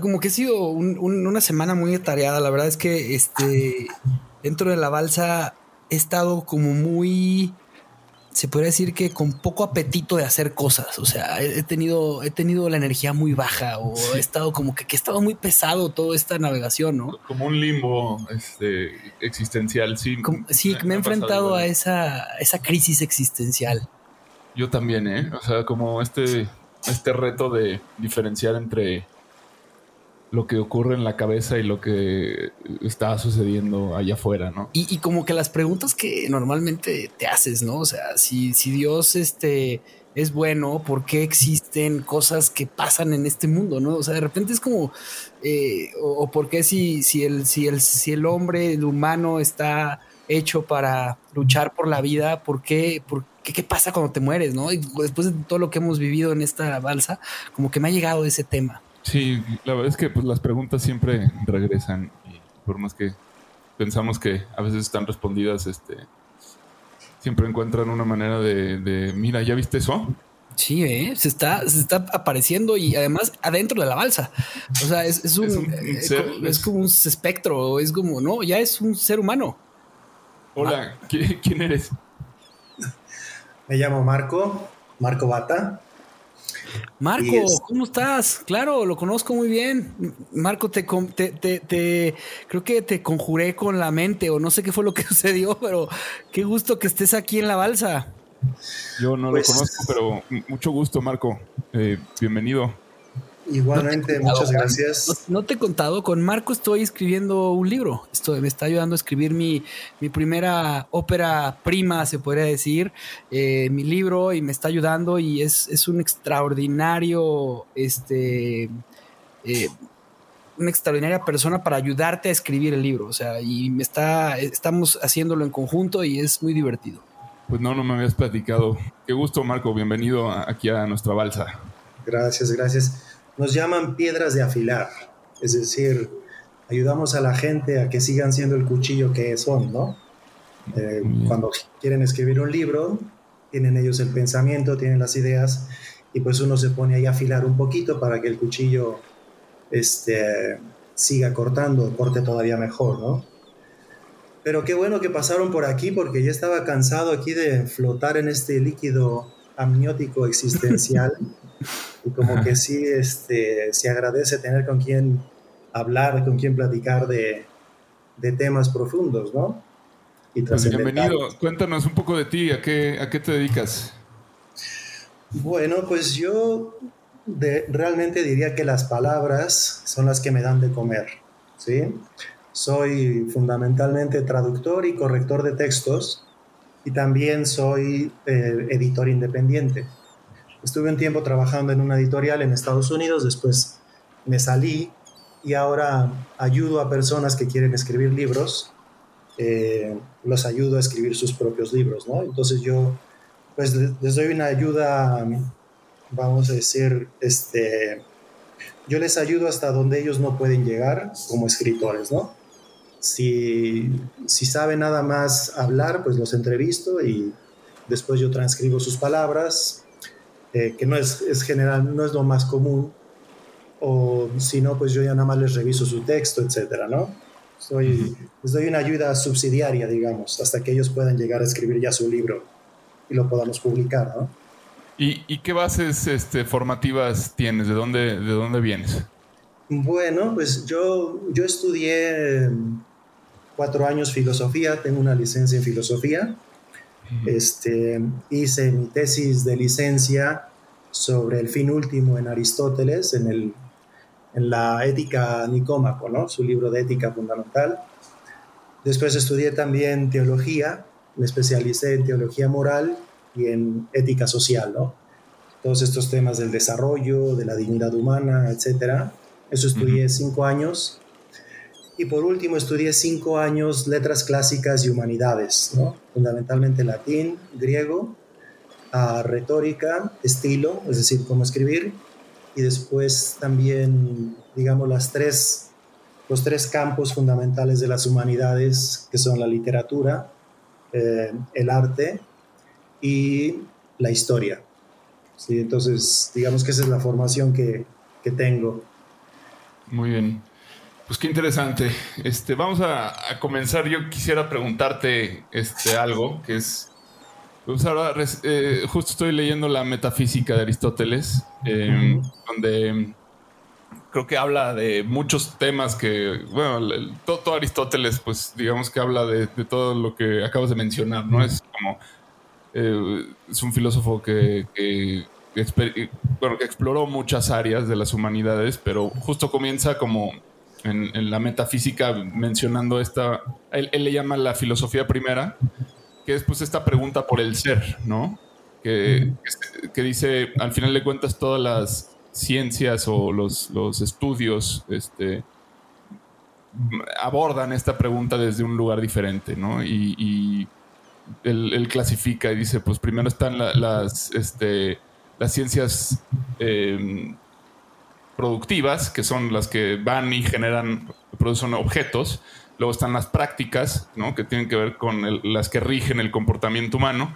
Como que ha sido una semana muy atareada. La verdad es que este dentro de la balsa he estado como muy se podría decir que con poco apetito de hacer cosas. O sea, he tenido, he tenido la energía muy baja o he estado como que, que he estado muy pesado toda esta navegación, ¿no? Como un limbo este, existencial, sí. sí, me, he enfrentado a esa, esa crisis existencial. Yo también, ¿eh? O sea, como este, este reto de diferenciar entre lo que ocurre en la cabeza y lo que está sucediendo allá afuera, ¿no? Y, como que las preguntas que normalmente te haces, ¿no? O sea, si, si Dios este, es bueno, ¿por qué existen cosas que pasan en este mundo, ¿no? O sea, de repente es como, eh, o, por qué si, si, el, si, el, si el hombre, el humano está hecho para luchar por la vida, ¿por qué? ¿Por ¿qué, pasa cuando te mueres? ¿no? Y después de todo lo que hemos vivido en esta balsa, como que me ha llegado ese tema. Sí, la verdad es que pues, las preguntas siempre regresan y por más que pensamos que a veces están respondidas, este, siempre encuentran una manera de, mira, ¿ya viste eso? Sí, ¿eh? se, está, se está apareciendo y además adentro de la balsa. O sea, es, un, es, es como un espectro, es como, no, ya es un ser humano. Hola, ¿quién eres? Me llamo Marco, Marco Bata. Marco, ¿cómo estás? Claro, lo conozco muy bien. Marco, te, te, creo que te conjuré con la mente o no sé qué fue lo que sucedió, pero qué gusto que estés aquí en la balsa. Yo no lo pues conozco, pero mucho gusto, Marco. Eh, bienvenido. Igualmente, muchas gracias. No, te he contado, con Marco estoy escribiendo un libro. Esto me está ayudando a escribir mi, primera ópera prima, se podría decir, eh, mi libro, y me está ayudando y es, un extraordinario, este, eh, una extraordinaria persona para ayudarte a escribir el libro. O sea, y me está, estamos haciéndolo en conjunto y es muy divertido. Pues no, no me habías platicado. Qué gusto, Marco. Bienvenido aquí a nuestra balsa. Gracias, gracias nos llaman piedras de afilar, es decir, ayudamos a la gente a que sigan siendo el cuchillo que son, ¿no? Eh, cuando quieren escribir un libro, tienen ellos el pensamiento, tienen las ideas, y pues uno se pone ahí a afilar un poquito para que el cuchillo este, siga cortando, corte todavía mejor, ¿no? Pero qué bueno que pasaron por aquí porque ya estaba cansado aquí de flotar en este líquido amniótico existencial. y como que sí, este, se agradece tener con quien hablar, con quien platicar de, de temas profundos, ¿no? Y pues bienvenido, cuéntanos un poco de ti, ¿a qué, a qué te dedicas? Bueno, pues yo de, realmente diría que las palabras son las que me dan de comer, ¿sí? Soy fundamentalmente traductor y corrector de textos y también soy eh, editor independiente. Estuve un tiempo trabajando en una editorial en Estados Unidos, después me salí y ahora ayudo a personas que quieren escribir libros, eh, los ayudo a escribir sus propios libros, ¿no? Entonces yo, pues les doy una ayuda, vamos a decir, este, yo les ayudo hasta donde ellos no pueden llegar como escritores, ¿no? Si, si saben nada más hablar, pues los entrevisto y después yo transcribo sus palabras, eh, que no es, es, general, no es lo más común, o si no, pues yo ya nada más les reviso su texto, etcétera, ¿no? Soy, les doy una ayuda subsidiaria, digamos, hasta que ellos puedan llegar a escribir ya su libro y lo podamos publicar, ¿no? ¿Y, qué bases este, formativas tienes? ¿De dónde, ¿De dónde vienes? Bueno, pues yo, yo estudié cuatro años filosofía, tengo una licencia en filosofía. Este, hice mi tesis de licencia sobre el fin último en Aristóteles, en, el, en la Ética Nicómaco, ¿no? su libro de ética fundamental. Después estudié también teología, me especialicé en teología moral y en ética social, ¿no? Todos estos temas del desarrollo, de la dignidad humana, etcétera. Eso estudié cinco años. Y por último estudié cinco años letras clásicas y humanidades, ¿no? Fundamentalmente latín, griego, a retórica, estilo, es decir, cómo escribir. Y después también, digamos, las tres, los tres campos fundamentales de las humanidades, que son la literatura, eh, el arte y la historia. ¿sí? Entonces, digamos que esa es la formación que, que tengo. Muy bien. Pues qué interesante. Este, vamos a, comenzar. Yo quisiera preguntarte este, algo que es. Pues ahora, eh, justo estoy leyendo la metafísica de Aristóteles, em, donde creo que habla de muchos temas que, bueno, todo, Aristóteles, pues digamos que habla de, de, todo lo que acabas de mencionar, ¿no? Es como eh, es un filósofo que, bueno, que exploró muchas áreas de las humanidades, pero justo comienza como en, la metafísica mencionando esta, él, le llama la filosofía primera, que es pues esta pregunta por el ser, ¿no? Que, que, dice, al final de cuentas, todas las ciencias o los, los estudios este, abordan esta pregunta desde un lugar diferente, ¿no? y él, clasifica y dice, pues primero están las, este, las ciencias em, productivas, que son las que van y generan, producen objetos. Luego están las prácticas, ¿no? que tienen que ver con las que rigen el comportamiento humano.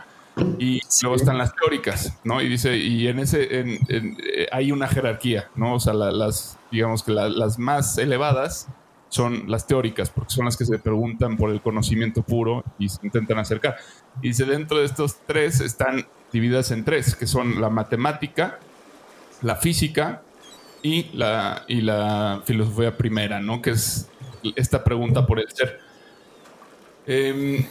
Y luego están las teóricas, ¿no? Y dice, y en ese eh, hay una jerarquía, ¿no? O sea, las, digamos que las más elevadas son las teóricas, porque son las que se preguntan por el conocimiento puro y se intentan acercar. Y dice, dentro de estos tres están divididas en tres, que son la matemática, la física y la, y la filosofía primera, ¿no? Que es esta pregunta por el ser. Eh,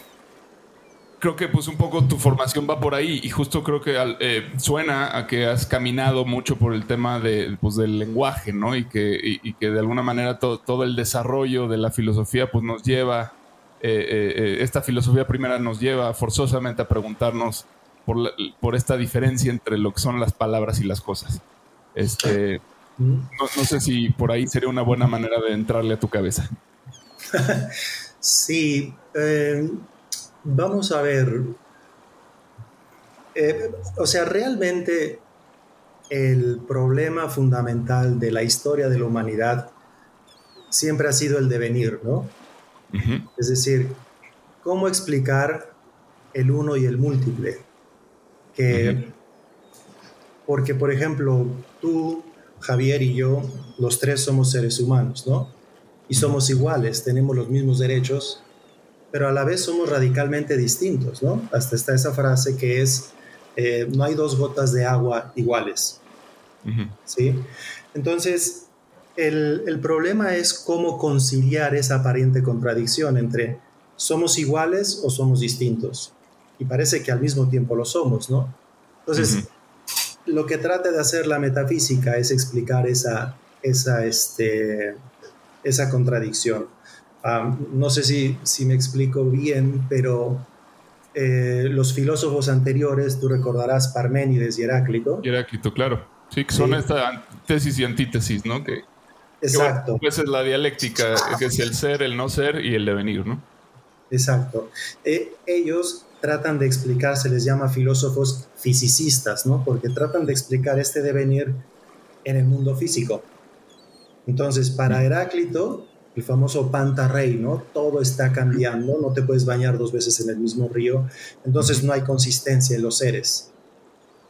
creo que pues un poco tu formación va por ahí y justo creo que eh, suena a que has caminado mucho por el tema de, pues, del lenguaje, ¿no? Y que, que de alguna manera todo el desarrollo de la filosofía pues nos lleva, eh, eh, esta filosofía primera nos lleva forzosamente a preguntarnos por, por esta diferencia entre lo que son las palabras y las cosas. Este, no, no sé si por ahí sería una buena manera de entrarle a tu cabeza. sí. Vamos a ver. Eh, o sea, realmente el problema fundamental de la historia de la humanidad siempre ha sido el devenir, ¿no? Es decir, ¿cómo explicar el uno y el múltiple? Que, Porque, por ejemplo, tú, Javier y yo, los tres somos seres humanos, ¿no? Y somos iguales, tenemos los mismos derechos, pero a la vez somos radicalmente distintos, ¿no? Hasta está esa frase que es, eh, no hay dos gotas de agua iguales, ¿sí? Entonces, el, el, problema es cómo conciliar esa aparente contradicción entre somos iguales o somos distintos. Y parece que al mismo tiempo lo somos, ¿no? Entonces, lo que trata de hacer la metafísica es explicar esa, esa, este, esa contradicción no sé si, si, me explico bien, pero eh, los filósofos anteriores, tú recordarás Parménides y Heráclito. Heráclito, claro. Sí, que son esta tesis y antítesis, ¿no? Que, Exacto. pues es la dialéctica, que es el ser, el no ser y el devenir, ¿no? Exacto. Eh, ellos tratan de explicar, se les llama filósofos fisicistas, ¿no? Porque tratan de explicar este devenir en el mundo físico. Entonces, para Heráclito, el famoso Pantarrey, ¿no? Todo está cambiando, no te puedes bañar dos veces en el mismo río, entonces no hay consistencia en los seres.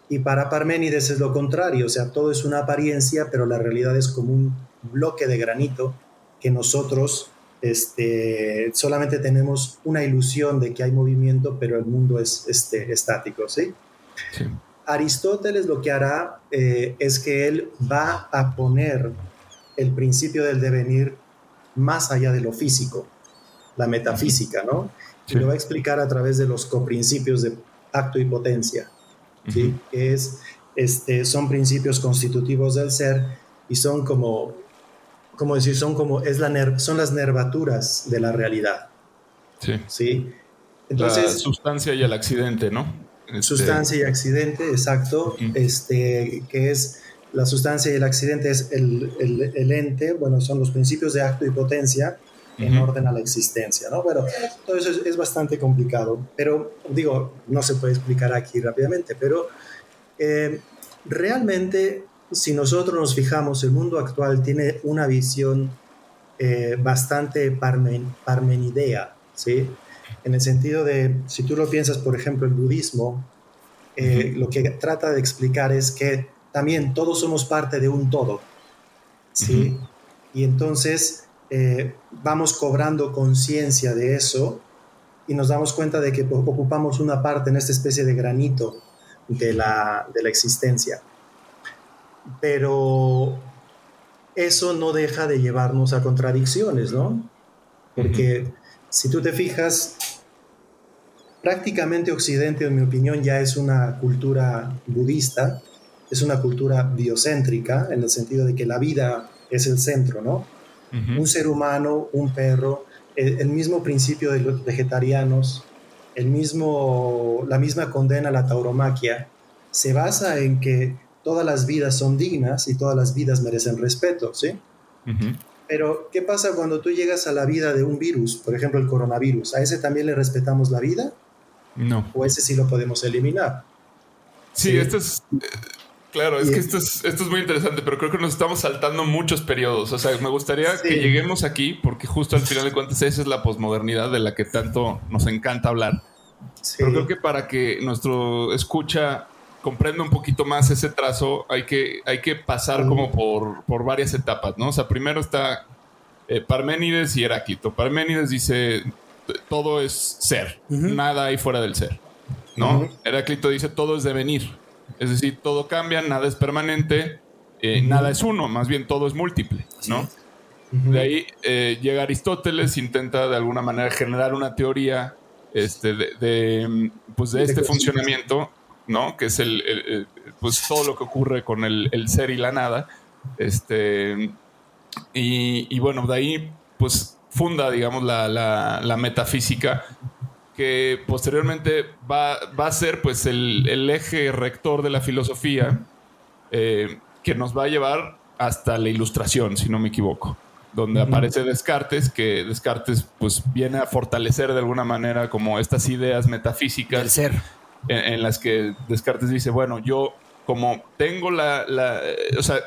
Y para Parménides es lo contrario, o sea, todo es una apariencia, pero la realidad es como un bloque de granito que nosotros este, solamente tenemos una ilusión de que hay movimiento, pero el mundo es este, estático, ¿sí? Aristóteles lo que hará eh, es que él va a poner el principio del devenir más allá de lo físico, la metafísica, ¿no? Y lo va a explicar a través de los coprincipios de acto y potencia, ¿sí? Que es, este, son principios constitutivos del ser y son como, como decir, son como, es la son las nervaturas de la realidad. Sí. ¿Sí? Entonces, la sustancia y el accidente, ¿no? Este, sustancia y accidente, exacto, este, que es la sustancia y el accidente es el, el, ente, bueno, son los principios de acto y potencia en orden a la existencia, ¿no? Bueno, todo eso es, bastante complicado, pero digo, no se puede explicar aquí rápidamente, pero eh, realmente si nosotros nos fijamos, el mundo actual tiene una visión eh, bastante parmenidea, ¿sí? En el sentido de, si tú lo piensas, por ejemplo, el budismo, eh, lo que trata de explicar es que también todos somos parte de un todo. ¿sí? Y entonces eh, vamos cobrando conciencia de eso y nos damos cuenta de que ocupamos una parte en esta especie de granito de la, de la existencia. Pero eso no deja de llevarnos a contradicciones, ¿no? Porque si tú te fijas, prácticamente Occidente, en mi opinión, ya es una cultura budista, es una cultura biocéntrica, en el sentido de que la vida es el centro, ¿no? Un ser humano, un perro, el, mismo principio de los vegetarianos, el mismo, la misma condena a la tauromaquia, se basa en que todas las vidas son dignas y todas las vidas merecen respeto, ¿sí? Pero, ¿qué pasa cuando tú llegas a la vida de un virus, por ejemplo el coronavirus? ¿A ese también le respetamos la vida? No. ¿O ese sí lo podemos eliminar? Sí, esto es... Claro, es que esto es, esto es muy interesante, pero creo que nos estamos saltando muchos periodos. O sea, me gustaría que lleguemos aquí, porque justo al final de cuentas esa es la posmodernidad de la que tanto nos encanta hablar. Pero creo que para que nuestro escucha comprenda un poquito más ese trazo, hay que, hay que pasar como por, por varias etapas, ¿no? O sea, primero está eh, Parménides y Heráclito. Parménides dice, todo es ser, nada hay fuera del ser, ¿no? Heráclito dice, todo es devenir. Es decir, todo cambia, nada es permanente, eh, nada es uno, más bien todo es múltiple, ¿no? De ahí eh, llega Aristóteles, intenta de alguna manera generar una teoría este, de, pues de este funcionamiento, ¿no? Que es el, pues todo lo que ocurre con el, ser y la nada. Este, y, bueno, de ahí pues funda, digamos, la, la metafísica que posteriormente va, a ser pues el, eje rector de la filosofía eh, que nos va a llevar hasta la ilustración, si no me equivoco, donde aparece Descartes, que Descartes pues viene a fortalecer de alguna manera como estas ideas metafísicas. El ser. En, las que Descartes dice, bueno, yo como tengo la, la o sea,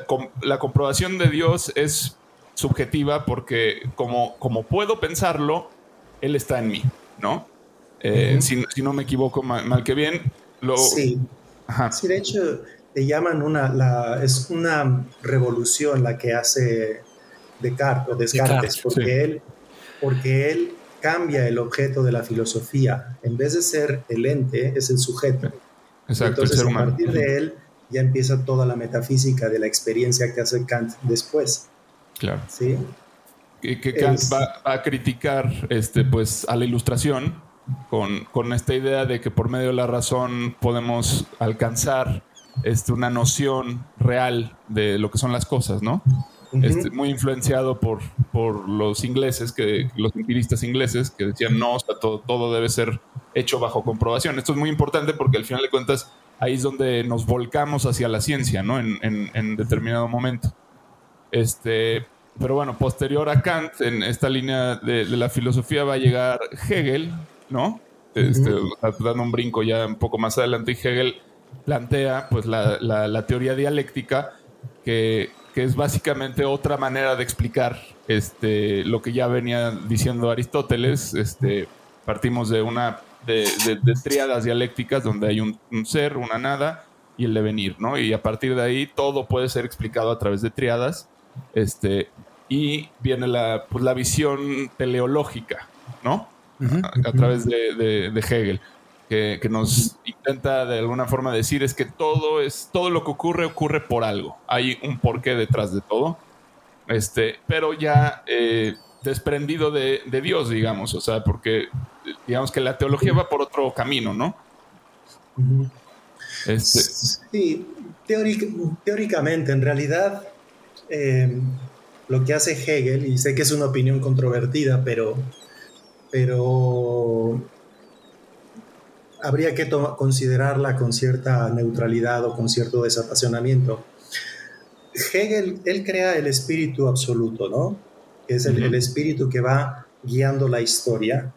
la comprobación de Dios es subjetiva porque como, como puedo pensarlo, Él está en mí, ¿no? Eh, si, no me equivoco mal, que bien. Lo... Sí. sí, de hecho, le llaman una, la, es una revolución la que hace Descartes, Descartes porque, él, porque él cambia el objeto de la filosofía. En vez de ser el ente, es el sujeto. Exacto, Entonces, a partir de él ya empieza toda la metafísica de la experiencia que hace Kant después. Claro. ¿Sí? Que, Kant va, va, a criticar este, pues, a la ilustración con, esta idea de que por medio de la razón podemos alcanzar este, una noción real de lo que son las cosas, ¿no? Este, muy influenciado por, por los ingleses, que, los empiristas ingleses, que decían no, todo, todo debe ser hecho bajo comprobación. Esto es muy importante porque al final de cuentas ahí es donde nos volcamos hacia la ciencia, ¿no? En, en, determinado momento. Este, pero bueno, posterior a Kant, en esta línea de, la filosofía va a llegar Hegel, ¿no? Este, dando un brinco ya un poco más adelante, y Hegel plantea pues la, la, teoría dialéctica, que, que, es básicamente otra manera de explicar este, lo que ya venía diciendo Aristóteles. Este, partimos de una de, de, tríadas dialécticas donde hay un, ser, una nada y el devenir, ¿no? Y a partir de ahí todo puede ser explicado a través de triadas. Este, y viene la, pues, la visión teleológica, ¿no? a, través de, Hegel, que, que, nos intenta de alguna forma decir es que todo, es, todo lo que ocurre ocurre por algo. Hay un porqué detrás de todo. Este, pero ya eh, desprendido de, Dios, digamos, o sea, porque digamos que la teología va por otro camino, ¿no? Este, sí, teóricamente, en realidad, eh, lo que hace Hegel, y sé que es una opinión controvertida, pero, pero habría que considerarla con cierta neutralidad o con cierto desapasionamiento. Hegel, él crea el espíritu absoluto, ¿no? Que es el, espíritu que va guiando la historia,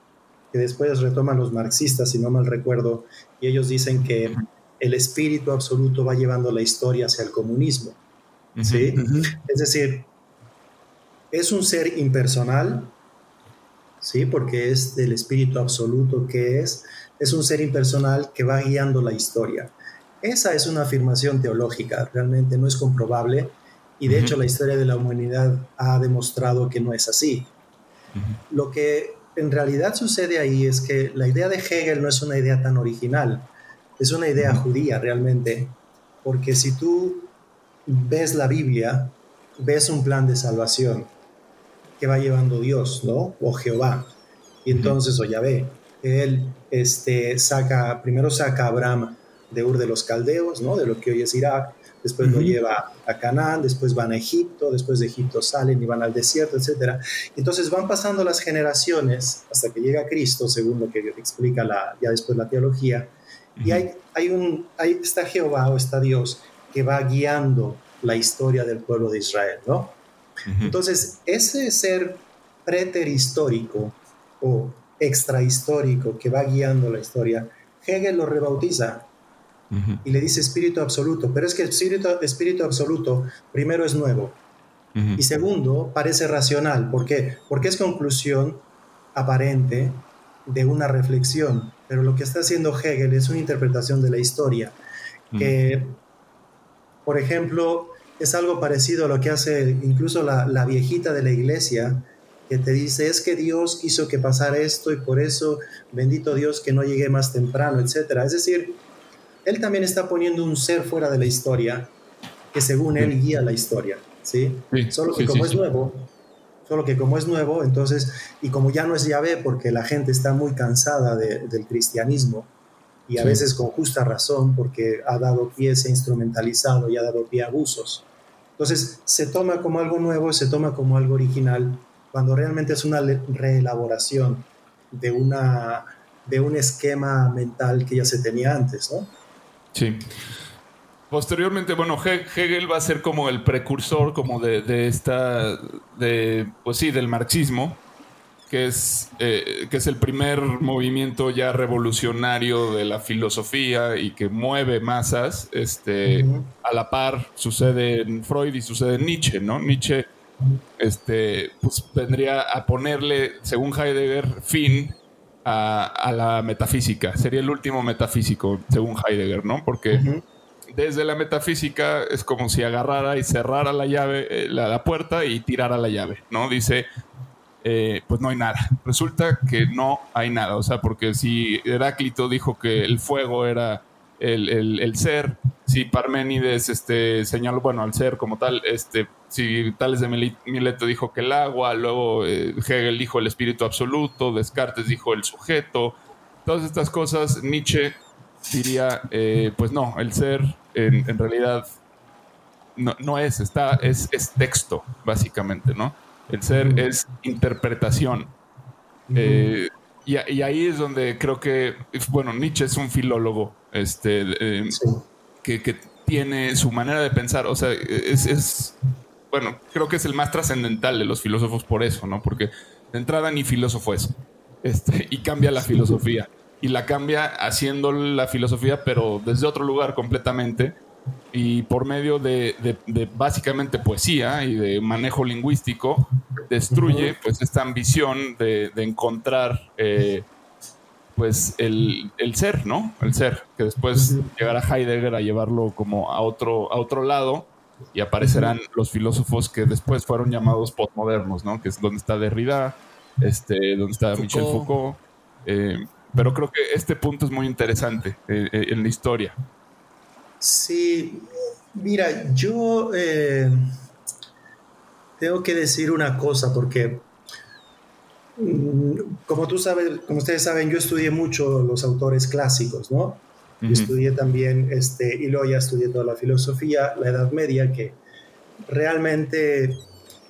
que después retoman los marxistas, si no mal recuerdo, y ellos dicen que el espíritu absoluto va llevando la historia hacia el comunismo. ¿sí? Es decir, es un ser impersonal, ¿sí? Porque es del espíritu absoluto que es, es un ser impersonal que va guiando la historia. Esa es una afirmación teológica, realmente no es comprobable y de hecho la historia de la humanidad ha demostrado que no es así. Lo que en realidad sucede ahí es que la idea de Hegel no es una idea tan original, es una idea judía realmente, porque si tú ves la Biblia, ves un plan de salvación que va llevando Dios, ¿no? O Jehová. Y entonces, o Yahvé, él este, saca, primero saca a Abraham de Ur de los Caldeos, ¿no? De lo que hoy es Irak, después lo lleva a Canaán, después van a Egipto, después de Egipto salen y van al desierto, etc. Entonces van pasando las generaciones hasta que llega Cristo, según lo que explica la, ya después la teología, y hay, hay un, hay, está Jehová o está Dios que va guiando la historia del pueblo de Israel, ¿no? Entonces, ese ser preterhistórico o extrahistórico que va guiando la historia, Hegel lo rebautiza y le dice espíritu absoluto, pero es que el espíritu, espíritu absoluto primero es nuevo y segundo parece racional. ¿Por qué? Porque es conclusión aparente de una reflexión, pero lo que está haciendo Hegel es una interpretación de la historia que, por ejemplo, es algo parecido a lo que hace incluso la, la, viejita de la iglesia, que te dice, es que Dios quiso que pasara esto y por eso, bendito Dios que no llegué más temprano, etc. Es decir, él también está poniendo un ser fuera de la historia, que según él guía la historia, ¿sí? solo que como es nuevo, solo que como es nuevo, entonces, y como ya no es Yahvé, porque la gente está muy cansada del cristianismo, y a veces con justa razón, porque ha dado pie, se ha instrumentalizado y ha dado pie a abusos. Entonces, se toma como algo nuevo, se toma como algo original, cuando realmente es una reelaboración de, una, de un esquema mental que ya se tenía antes, ¿no? Sí. Posteriormente, bueno, Hegel va a ser como el precursor como de, de esta, de, pues sí, del marxismo, que es, eh, que es el primer movimiento ya revolucionario de la filosofía y que mueve masas, este, a la par sucede en Freud y sucede en Nietzsche, ¿no? Nietzsche este, pues, vendría a ponerle, según Heidegger, fin a, la metafísica. Sería el último metafísico, según Heidegger, ¿no? Porque desde la metafísica es como si agarrara y cerrara la llave, eh, la puerta y tirara la llave, ¿no? Dice, eh, pues no hay nada. Resulta que no hay nada. O sea, porque si Heráclito dijo que el fuego era el, ser, si Parménides este, señaló, bueno, al ser como tal, este, si Tales de Mileto dijo que el agua, luego eh, Hegel dijo el espíritu absoluto, Descartes dijo el sujeto, todas estas cosas, Nietzsche diría, eh, pues no, el ser en, realidad no, es, está, es, es texto, básicamente, ¿no? El ser es interpretación. Eh, y, ahí es donde creo que, bueno, Nietzsche es un filólogo este, eh, que, tiene su manera de pensar, o sea, es, bueno, creo que es el más trascendental de los filósofos por eso, ¿no? Porque de entrada ni filósofo es, este, y cambia la filosofía, y la cambia haciendo la filosofía, pero desde otro lugar completamente, y por medio de, básicamente poesía y de manejo lingüístico, destruye pues esta ambición de, encontrar eh, pues el, ser, ¿no? El ser, que después llegará Heidegger a llevarlo como a otro, a otro lado y aparecerán los filósofos que después fueron llamados postmodernos, ¿no? Que es donde está Derrida, este, donde está Michel Foucault. Eh, pero creo que este punto es muy interesante eh, en la historia. Sí, mira, yo eh, tengo que decir una cosa porque, mm, como tú sabes, como ustedes saben, yo estudié mucho los autores clásicos, ¿no? Estudié también, este, y luego ya estudié toda la filosofía, la Edad Media, que realmente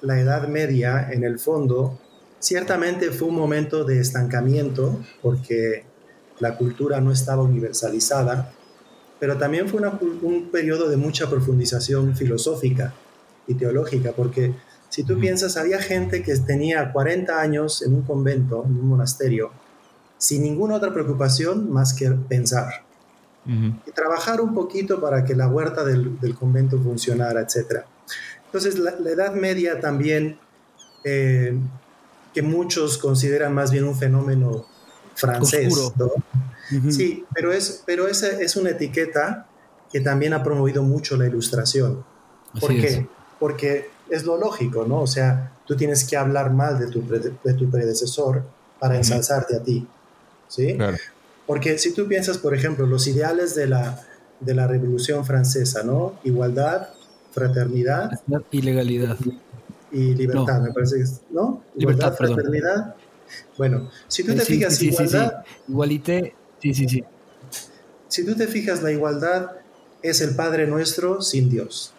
la Edad Media, en el fondo, ciertamente fue un momento de estancamiento porque la cultura no estaba universalizada pero también fue un periodo de mucha profundización filosófica y teológica, porque si tú piensas, había gente que tenía 40 años en un convento, en un monasterio, sin ninguna otra preocupación más que pensar. Y trabajar un poquito para que la huerta del, convento funcionara, etc. Entonces, la, Edad Media también, eh, que muchos consideran más bien un fenómeno francés, Sí, pero, es, pero esa es una etiqueta que también ha promovido mucho la ilustración. ¿Por qué? Porque es lo lógico, ¿no? O sea, tú tienes que hablar mal de tu, de tu predecesor para ensalzarte a ti, ¿sí? Porque si tú piensas, por ejemplo, los ideales de la, de la Revolución Francesa, ¿no? Igualdad, fraternidad. Y legalidad. Y libertad, me parece que ¿no? Igualdad, fraternidad. Bueno, si tú te fijas, igualdad... Igualité, Sí, sí, sí. Si tú te fijas, la igualdad es el Padre nuestro sin Dios.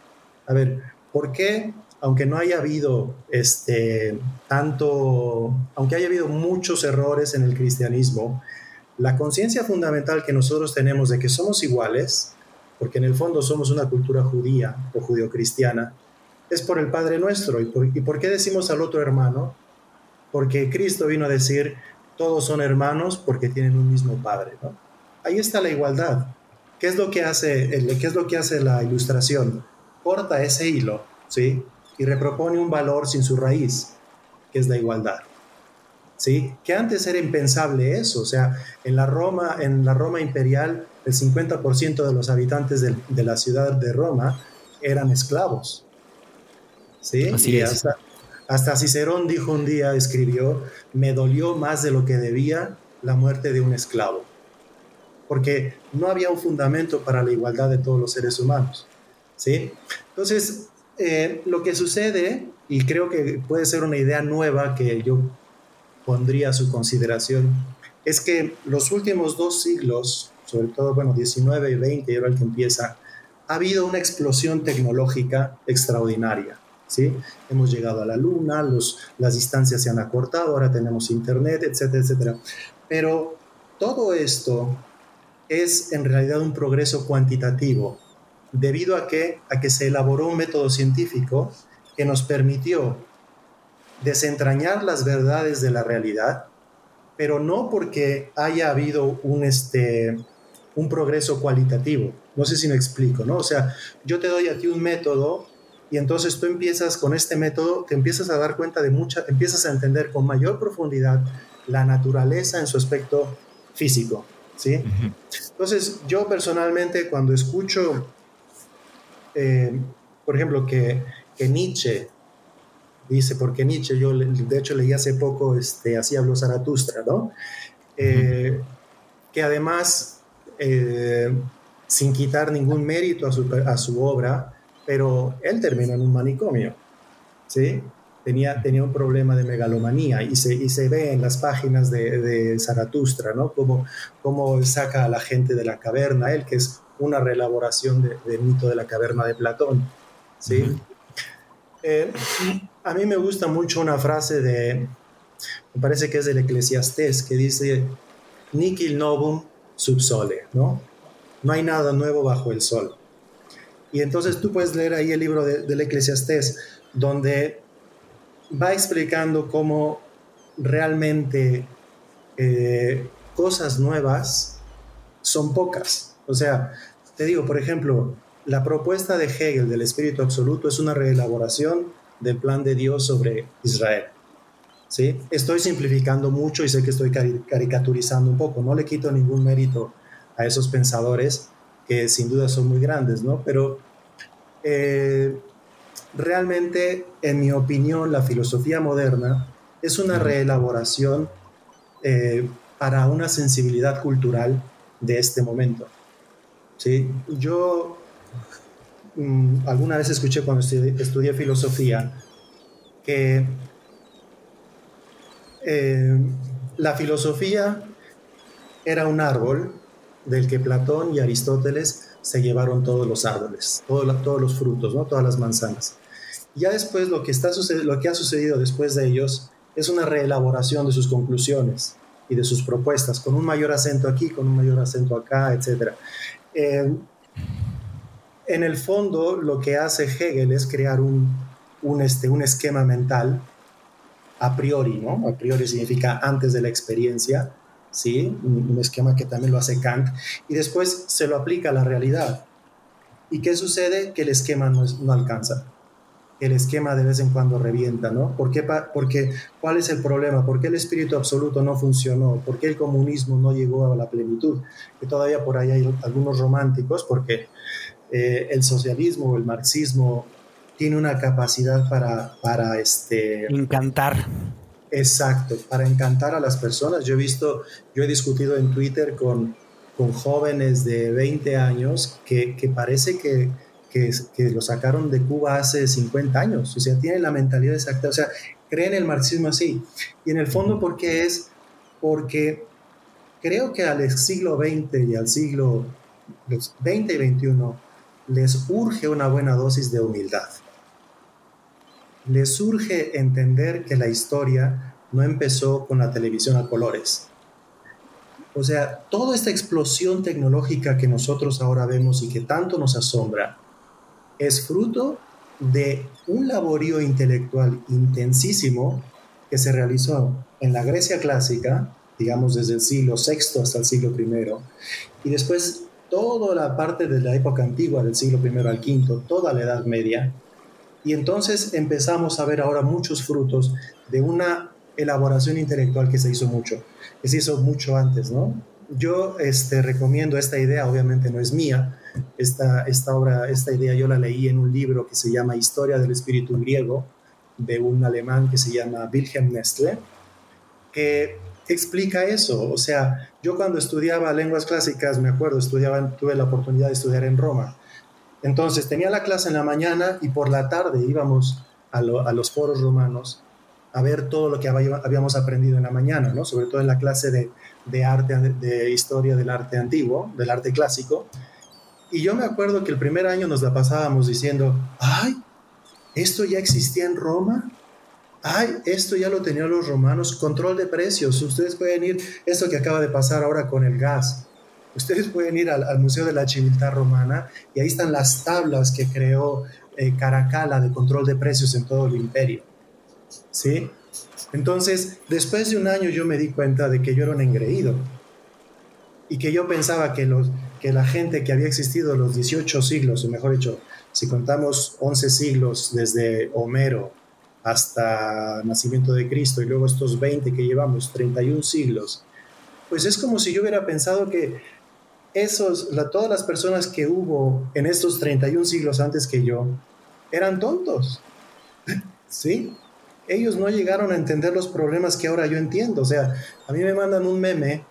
A ver, ¿por qué, aunque no haya habido este, tanto, aunque haya habido muchos errores en el cristianismo, la conciencia fundamental que nosotros tenemos de que somos iguales, porque en el fondo somos una cultura judía o judio-cristiana, es por el Padre nuestro. ¿Y por, ¿Y por qué decimos al otro hermano? Porque Cristo vino a decir, todos son hermanos porque tienen un mismo padre. Ahí está la igualdad. ¿Qué es lo que hace, qué es lo que hace la ilustración? Corta ese hilo, ¿sí? Y repropone un valor sin su raíz, que es la igualdad. ¿Sí? Que antes era impensable eso, o sea, en la Roma, en la Roma imperial, el 50% de los habitantes de, la ciudad de Roma eran esclavos. ¿Sí? Así es. Hasta Cicerón dijo un día, escribió, me dolió más de lo que debía la muerte de un esclavo, porque no había un fundamento para la igualdad de todos los seres humanos. ¿sí? Entonces, eh, lo que sucede, y creo que puede ser una idea nueva que yo pondría a su consideración, es que los últimos dos siglos, sobre todo, bueno, 19 y 20, y ahora el que empieza, ha habido una explosión tecnológica extraordinaria. ¿Sí? Hemos llegado a la luna, los, las distancias se han acortado, ahora tenemos internet, etcétera, etcétera. Pero todo esto es en realidad un progreso cuantitativo, debido a que, a que se elaboró un método científico que nos permitió desentrañar las verdades de la realidad, pero no porque haya habido un, este, un progreso cualitativo. No sé si me explico, ¿no? O sea, yo te doy aquí un método y entonces tú empiezas con este método, te empiezas a dar cuenta de mucha, empiezas a entender con mayor profundidad la naturaleza en su aspecto físico, ¿sí? Entonces, yo personalmente cuando escucho, eh, por ejemplo, que, que, Nietzsche dice, porque Nietzsche, yo de hecho leí hace poco, este, así habló Zaratustra, ¿no? Eh, que además, eh, sin quitar ningún mérito a su, a su obra, pero él terminó en un manicomio, ¿sí? Tenía, tenía un problema de megalomanía y se, y se ve en las páginas de, de Zaratustra, ¿no? Como, cómo saca a la gente de la caverna, él que es una reelaboración del mito de la caverna de Platón, ¿sí? Eh, a mí me gusta mucho una frase de, me parece que es del Eclesiastés, que dice, Nikil novum sub sole, ¿no? No hay nada nuevo bajo el sol. Y entonces tú puedes leer ahí el libro del Eclesiastés, donde va explicando cómo realmente eh, cosas nuevas son pocas. O sea, te digo, por ejemplo, la propuesta de Hegel del espíritu absoluto es una reelaboración del plan de Dios sobre Israel. ¿sí? Estoy simplificando mucho y sé que estoy caricaturizando un poco, no le quito ningún mérito a esos pensadores que sin duda son muy grandes, ¿no? Pero eh, realmente, en mi opinión, la filosofía moderna es una reelaboración eh, para una sensibilidad cultural de este momento. ¿sí? Yo mm, alguna vez escuché cuando estudié, filosofía que eh, la filosofía era un árbol del que Platón y Aristóteles se llevaron todos los árboles, todos los frutos, ¿no? todas las manzanas. Ya después lo que, está lo que ha sucedido después de ellos es una reelaboración de sus conclusiones y de sus propuestas, con un mayor acento aquí, con un mayor acento acá, etc. Eh, en el fondo, lo que hace Hegel es crear un, este, un esquema mental a priori, ¿no? A priori significa antes de la experiencia, ¿sí? Un, esquema que también lo hace Kant, y después se lo aplica a la realidad. ¿Y qué sucede? Que el esquema no, no alcanza. El esquema de vez en cuando revienta, ¿no? ¿Por qué, porque, ¿Cuál es el problema? ¿Por qué el espíritu absoluto no funcionó? ¿Por qué el comunismo no llegó a la plenitud? Que todavía por ahí hay algunos románticos, porque eh, el socialismo o el marxismo tiene una capacidad para, para este... Encantar. Exacto, para encantar a las personas. Yo he visto, yo he discutido en Twitter con, con jóvenes de 20 años que, que parece que, que, que, lo sacaron de Cuba hace 50 años. O sea, tienen la mentalidad exacta, o sea, creen el marxismo así. Y en el fondo, ¿por qué es? Porque creo que al siglo XX y al siglo XX y XXI les urge una buena dosis de humildad les surge entender que la historia no empezó con la televisión a colores. O sea, toda esta explosión tecnológica que nosotros ahora vemos y que tanto nos asombra es fruto de un laborio intelectual intensísimo que se realizó en la Grecia clásica, digamos desde el siglo VI hasta el siglo I, y después toda la parte de la época antigua, del siglo I al V, toda la Edad Media, y entonces empezamos a ver ahora muchos frutos de una elaboración intelectual que se hizo mucho, que se hizo mucho antes, ¿no? Yo este, recomiendo esta idea, obviamente no es mía, esta, esta obra, esta idea yo la leí en un libro que se llama Historia del Espíritu Griego, de un alemán que se llama Wilhelm Nestle, que explica eso. O sea, yo cuando estudiaba lenguas clásicas, me acuerdo, estudiaba, tuve la oportunidad de estudiar en Roma, entonces tenía la clase en la mañana y por la tarde íbamos a, los foros romanos a ver todo lo que habíamos aprendido en la mañana, ¿no? sobre todo en la clase de, arte, de historia del arte antiguo, del arte clásico. Y yo me acuerdo que el primer año nos la pasábamos diciendo, ay, esto ya existía en Roma, ay, esto ya lo tenían los romanos, control de precios, ustedes pueden ir, esto que acaba de pasar ahora con el gas, Ustedes pueden ir al, Museo de la Civiltà Romana y ahí están las tablas que creó eh, Caracalla de control de precios en todo el imperio. ¿Sí? Entonces, después de un año yo me di cuenta de que yo era un engreído y que yo pensaba que, los, que la gente que había existido los 18 siglos, o mejor dicho, si contamos 11 siglos desde Homero hasta nacimiento de Cristo y luego estos 20 que llevamos, 31 siglos, pues es como si yo hubiera pensado que esos, todas las personas que hubo en estos 31 siglos antes que yo, eran tontos. ¿Sí? Ellos no llegaron a entender los problemas que ahora yo entiendo. O sea, a mí me mandan un meme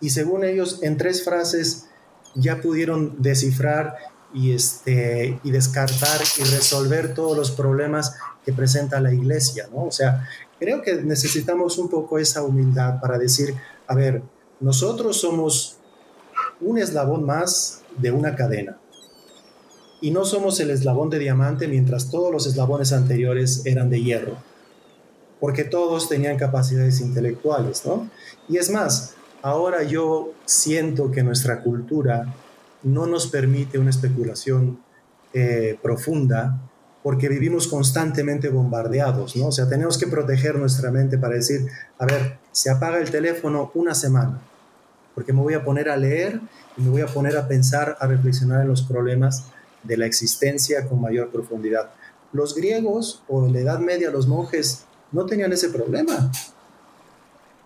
y según ellos en tres frases ya pudieron descifrar y, este, y descartar y resolver todos los problemas que presenta la iglesia, ¿no? O sea, creo que necesitamos un poco esa humildad para decir, a ver, nosotros somos un eslabón más de una cadena. Y no somos el eslabón de diamante mientras todos los eslabones anteriores eran de hierro. porque todos tenían capacidades intelectuales, ¿no? Y es más, ahora yo siento que nuestra cultura no nos permite una especulación eh, profunda porque vivimos constantemente bombardeados, ¿no? O sea, tenemos que proteger nuestra mente para decir, a ver, se apaga el teléfono una semana, porque me voy a poner a leer y me voy a poner a pensar, a reflexionar en los problemas de la existencia con mayor profundidad. Los griegos o en la Edad Media los monjes no tenían ese problema.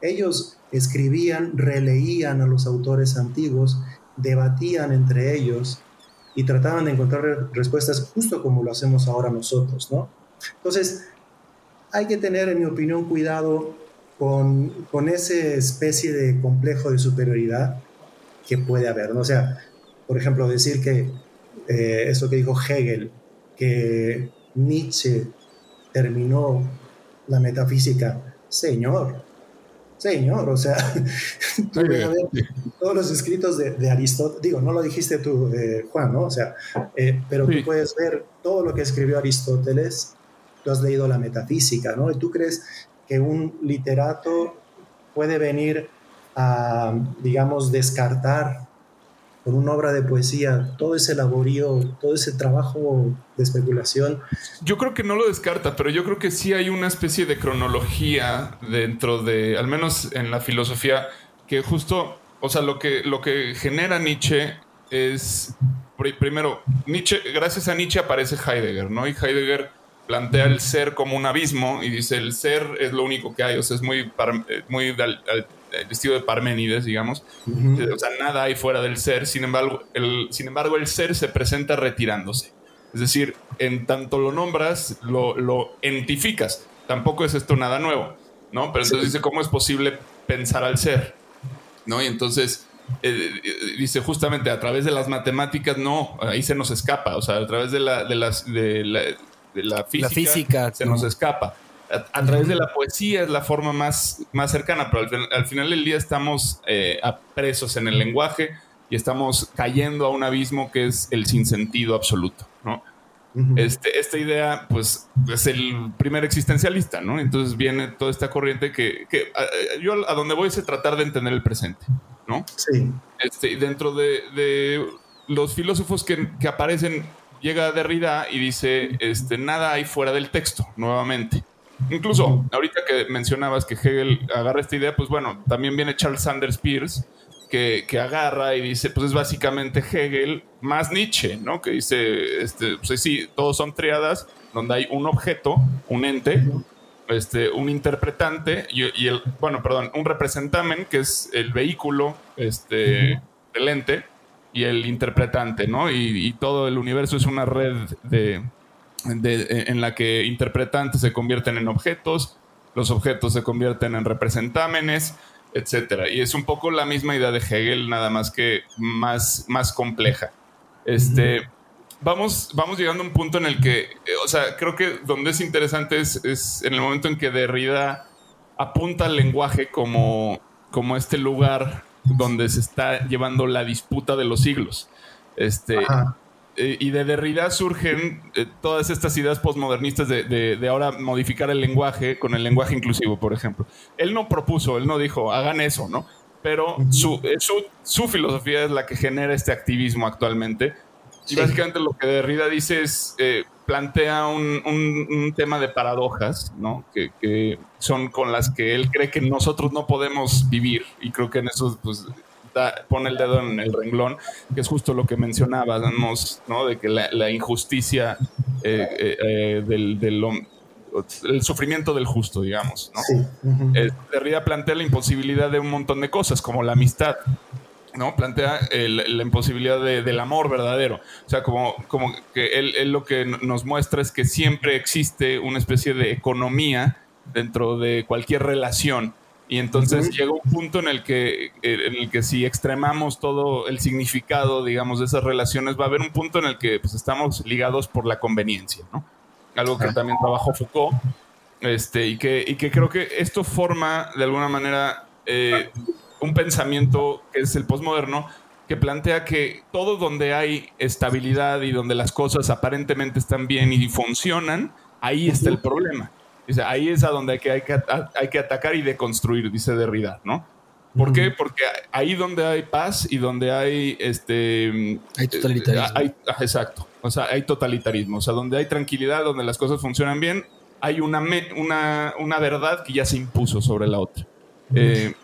Ellos escribían, releían a los autores antiguos, debatían entre ellos y trataban de encontrar respuestas justo como lo hacemos ahora nosotros, ¿no? Entonces, hay que tener, en mi opinión, cuidado con, con esa especie de complejo de superioridad que puede haber, ¿no? O sea, por ejemplo, decir que eh, eso que dijo Hegel, que Nietzsche terminó la metafísica, señor, señor, o sea, todos los escritos de, Aristóteles, digo, no lo dijiste tú, eh, Juan, ¿no? O sea, eh, pero tú puedes ver todo lo que escribió Aristóteles, tú has leído la metafísica, ¿no? Y tú crees que un literato puede venir a, digamos, descartar con una obra de poesía, todo ese laborío, todo ese trabajo de especulación. Yo creo que no lo descarta, pero yo creo que sí hay una especie de cronología dentro de, al menos en la filosofía, que justo, o sea, lo que, lo que genera Nietzsche es, primero, Nietzsche, gracias a Nietzsche aparece Heidegger, ¿no? Y Heidegger plantea el ser como un abismo y dice el ser es lo único que hay, o sea, es muy, muy el estilo de Parménides, digamos. O sea, nada hay fuera del ser, sin embargo, el, sin embargo, el ser se presenta retirándose. Es decir, en tanto lo nombras, lo, lo entificas. Tampoco es esto nada nuevo, ¿no? Pero entonces dice, ¿cómo es posible pensar al ser? ¿No? Y entonces eh, eh, dice justamente a través de las matemáticas, no, ahí se nos escapa. O sea, a través de la, de las, de la, física, se nos escapa a, través de la poesía es la forma más, más cercana, pero al, final del día estamos eh, presos en el lenguaje y estamos cayendo a un abismo que es el sinsentido absoluto, ¿no? este, esta idea, pues, es el primer existencialista, ¿no? Entonces viene toda esta corriente que, yo a donde voy es tratar de entender el presente, ¿no? Sí. Este, dentro de, de los filósofos que, que, aparecen, llega Derrida y dice, este, nada hay fuera del texto, nuevamente. Incluso, ahorita que mencionabas que Hegel agarra esta idea, pues bueno, también viene Charles Sanders Peirce, que, que, agarra y dice, pues es básicamente Hegel más Nietzsche, ¿no? Que dice, este, pues sí, todos son triadas donde hay un objeto, un ente, este, un interpretante y, el, bueno, perdón, un representamen, que es el vehículo este, del ente, y el interpretante, ¿no? y todo el universo es una red de, en la que interpretantes se convierten en objetos, los objetos se convierten en representámenes, etc. Y es un poco la misma idea de Hegel, nada más que más, más compleja. Este, vamos, vamos llegando a un punto en el que, eh, o sea, creo que donde es interesante es, es en el momento en que Derrida apunta al lenguaje como, como este lugar donde se está llevando la disputa de los siglos. Este, eh, y de Derrida surgen eh, todas estas ideas postmodernistas de, ahora modificar el lenguaje con el lenguaje inclusivo, por ejemplo. Él no propuso, él no dijo, hagan eso, ¿no? Pero eh, su, su, filosofía es la que genera este activismo actualmente. Y básicamente lo que Derrida dice es, plantea un, un, tema de paradojas, ¿no? Que, que, son con las que él cree que nosotros no podemos vivir. Y creo que en eso, pues, pone el dedo en el renglón, que es justo lo que mencionábamos, ¿no? De que la, injusticia eh, eh, eh, del, el sufrimiento del justo, digamos. ¿no? Derrida plantea la imposibilidad de un montón de cosas, como la amistad. ¿No? Plantea la imposibilidad del amor verdadero. O sea, como, como que él, él, lo que nos muestra es que siempre existe una especie de economía dentro de cualquier relación y entonces llega un punto en el que, en el que si extremamos todo el significado, digamos, de esas relaciones, va a haber un punto en el que pues, estamos ligados por la conveniencia, ¿no? Algo que también trabajó Foucault, este, y, que, y que creo que esto forma de alguna manera eh, un pensamiento que es el postmoderno, que plantea que todo donde hay estabilidad y donde las cosas aparentemente están bien y funcionan, ahí está el problema. Dice, ahí es a donde hay que, hay que, hay que atacar y deconstruir, dice Derrida, ¿no? ¿Por qué? Porque ahí donde hay paz y donde hay este hay totalitarismo. Hay, exacto. O sea, hay totalitarismo. O sea, donde hay tranquilidad, donde las cosas funcionan bien, hay una, una, una verdad que ya se impuso sobre la otra. Eh,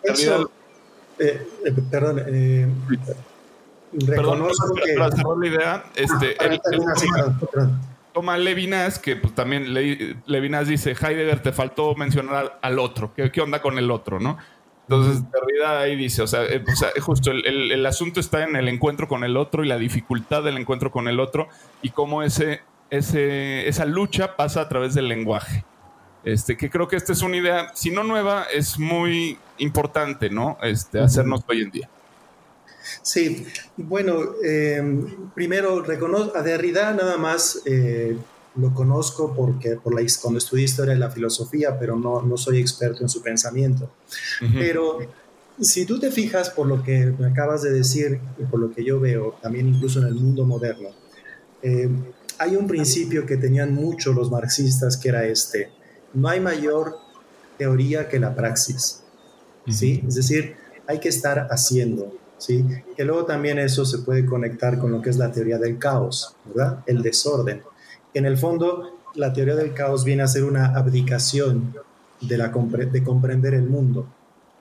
eh, eh, perdón, eh, reconozco que... Para cerrar la idea, este, toma, Levinas, que pues, también Levinas dice, Heidegger te faltó mencionar al, otro, ¿Qué, ¿Qué, onda con el otro? ¿no? Entonces, Derrida ahí dice, o sea, o sea justo el, el, el, asunto está en el encuentro con el otro y la dificultad del encuentro con el otro y cómo ese, ese, esa lucha pasa a través del lenguaje. Este, que creo que esta es una idea, si no nueva, es muy importante, ¿no? Este, hacernos hoy en día. Sí, bueno, eh, primero reconozco a Derrida nada más eh, lo conozco porque por la, cuando estudié historia de la filosofía, pero no, no soy experto en su pensamiento. Pero si tú te fijas por lo que me acabas de decir y por lo que yo veo, también incluso en el mundo moderno, eh, hay un principio que tenían mucho los marxistas que era este, no hay mayor teoría que la praxis, ¿sí? Es decir, hay que estar haciendo, ¿sí? Que luego también eso se puede conectar con lo que es la teoría del caos, ¿verdad? El desorden. En el fondo, la teoría del caos viene a ser una abdicación de, la de comprender el mundo,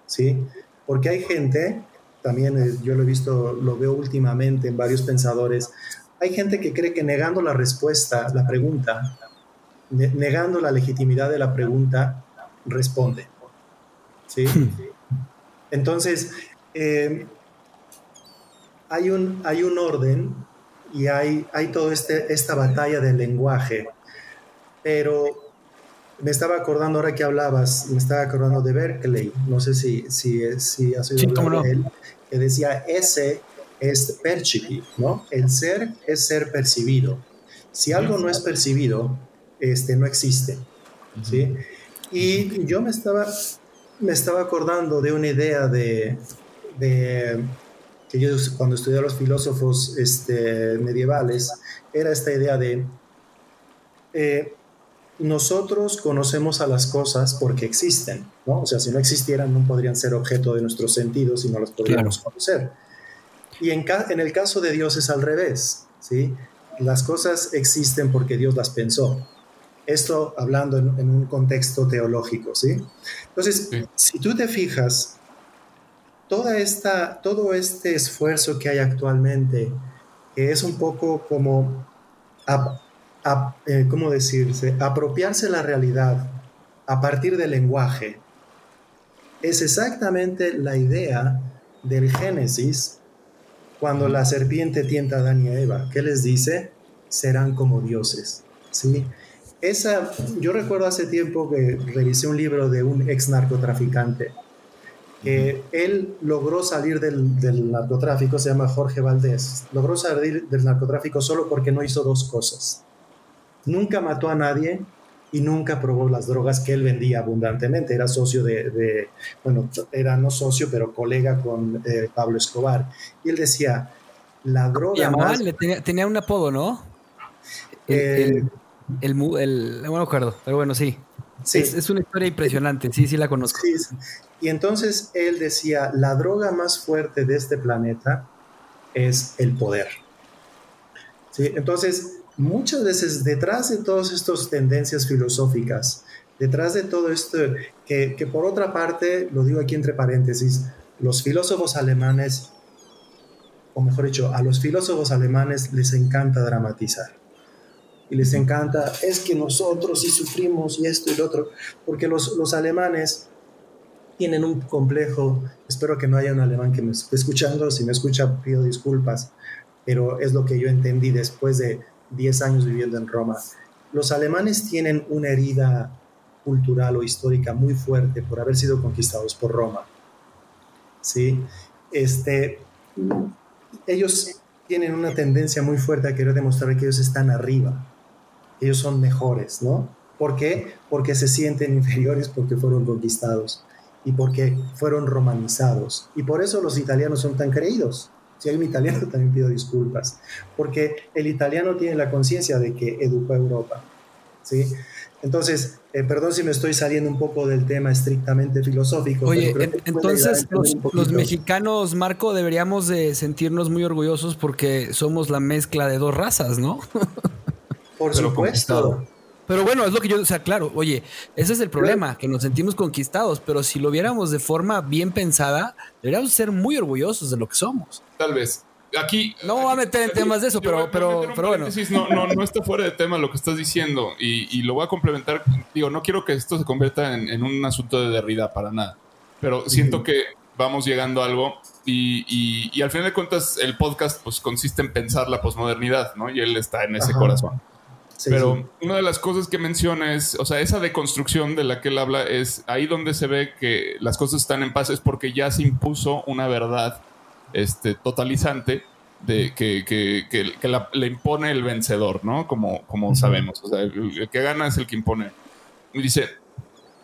¿sí? Porque hay gente, también eh, yo lo he visto, lo veo últimamente en varios pensadores, hay gente que cree que negando la respuesta, la pregunta, negando la legitimidad de la pregunta, responde. ¿Sí? Entonces, eh, hay, un, hay un orden y hay, hay toda este, esta batalla del lenguaje, pero me estaba acordando ahora que hablabas, me estaba acordando de Berkeley, no sé si, si, si has oído de él, que decía, ese es percibir, ¿no? El ser es ser percibido. Si algo no es percibido, este, no existe. ¿sí? Y yo me estaba, me estaba acordando de una idea de, de que yo cuando estudié a los filósofos este, medievales, era esta idea de eh, nosotros conocemos a las cosas porque existen, ¿no? O sea, si no existieran no podrían ser objeto de nuestros sentidos y no las podríamos conocer. Y en, en el caso de Dios es al revés, ¿sí? Las cosas existen porque Dios las pensó. Esto hablando en, un contexto teológico, ¿sí? Entonces, si tú te fijas, toda esta, todo este esfuerzo que hay actualmente, que es un poco como, eh, ¿cómo decirse?, apropiarse la realidad a partir del lenguaje, es exactamente la idea del Génesis cuando la serpiente tienta a Adán y a Eva. ¿Qué les dice? Serán como dioses, ¿sí? Esa, yo recuerdo hace tiempo que revisé un libro de un ex narcotraficante, que él logró salir del, del, narcotráfico, se llama Jorge Valdés, logró salir del narcotráfico solo porque no hizo dos cosas. Nunca mató a nadie y nunca probó las drogas que él vendía abundantemente. Era socio de, bueno, era no socio, pero colega con eh, Pablo Escobar. Y él decía, la droga... Más... Tenía, tenía, un apodo, ¿no? el, el, el, no me acuerdo, pero bueno, sí. sí. Es, una historia impresionante, sí, sí la conozco. Y entonces él decía, la droga más fuerte de este planeta es el poder. ¿Sí? Entonces, muchas veces detrás de todas estas tendencias filosóficas, detrás de todo esto, que, que por otra parte, lo digo aquí entre paréntesis, los filósofos alemanes, o mejor dicho, a los filósofos alemanes les encanta dramatizar y les encanta, es que nosotros sí sufrimos y esto y lo otro, porque los, los alemanes tienen un complejo, espero que no haya un alemán que me esté escuchando, si me escucha pido disculpas, pero es lo que yo entendí después de 10 años viviendo en Roma. Los alemanes tienen una herida cultural o histórica muy fuerte por haber sido conquistados por Roma. ¿Sí? Este, ellos tienen una tendencia muy fuerte a querer demostrar que ellos están arriba, ellos son mejores, ¿no? ¿Por qué? Porque se sienten inferiores porque fueron conquistados y porque fueron romanizados. Y por eso los italianos son tan creídos. Si hay un italiano, también pido disculpas, porque el italiano tiene la conciencia de que educó a Europa. ¿sí? Entonces, eh, perdón si me estoy saliendo un poco del tema estrictamente filosófico. Oye, entonces los, mexicanos, Marco, deberíamos de sentirnos muy orgullosos porque somos la mezcla de dos razas, ¿no? Por supuesto. Pero bueno, es lo que yo, o sea, claro, oye, ese es el problema, que nos sentimos conquistados, pero si lo viéramos de forma bien pensada, deberíamos ser muy orgullosos de lo que somos. Tal vez. Aquí. No voy a meter en temas de eso, pero, pero, pero bueno. No, no, no está fuera de tema lo que estás diciendo y, lo voy a complementar. Digo, no quiero que esto se convierta en, un asunto de derrida para nada, pero siento que vamos llegando a algo y, y, al final de cuentas el podcast pues consiste en pensar la posmodernidad, ¿no? Y él está en ese corazón. Pero una de las cosas que menciona es, o sea, esa deconstrucción de la que él habla es ahí donde se ve que las cosas están en paz, es porque ya se impuso una verdad este, totalizante de que, que, que, la, le impone el vencedor, ¿no? Como, como sabemos. O sea, el, que gana es el que impone. Y dice,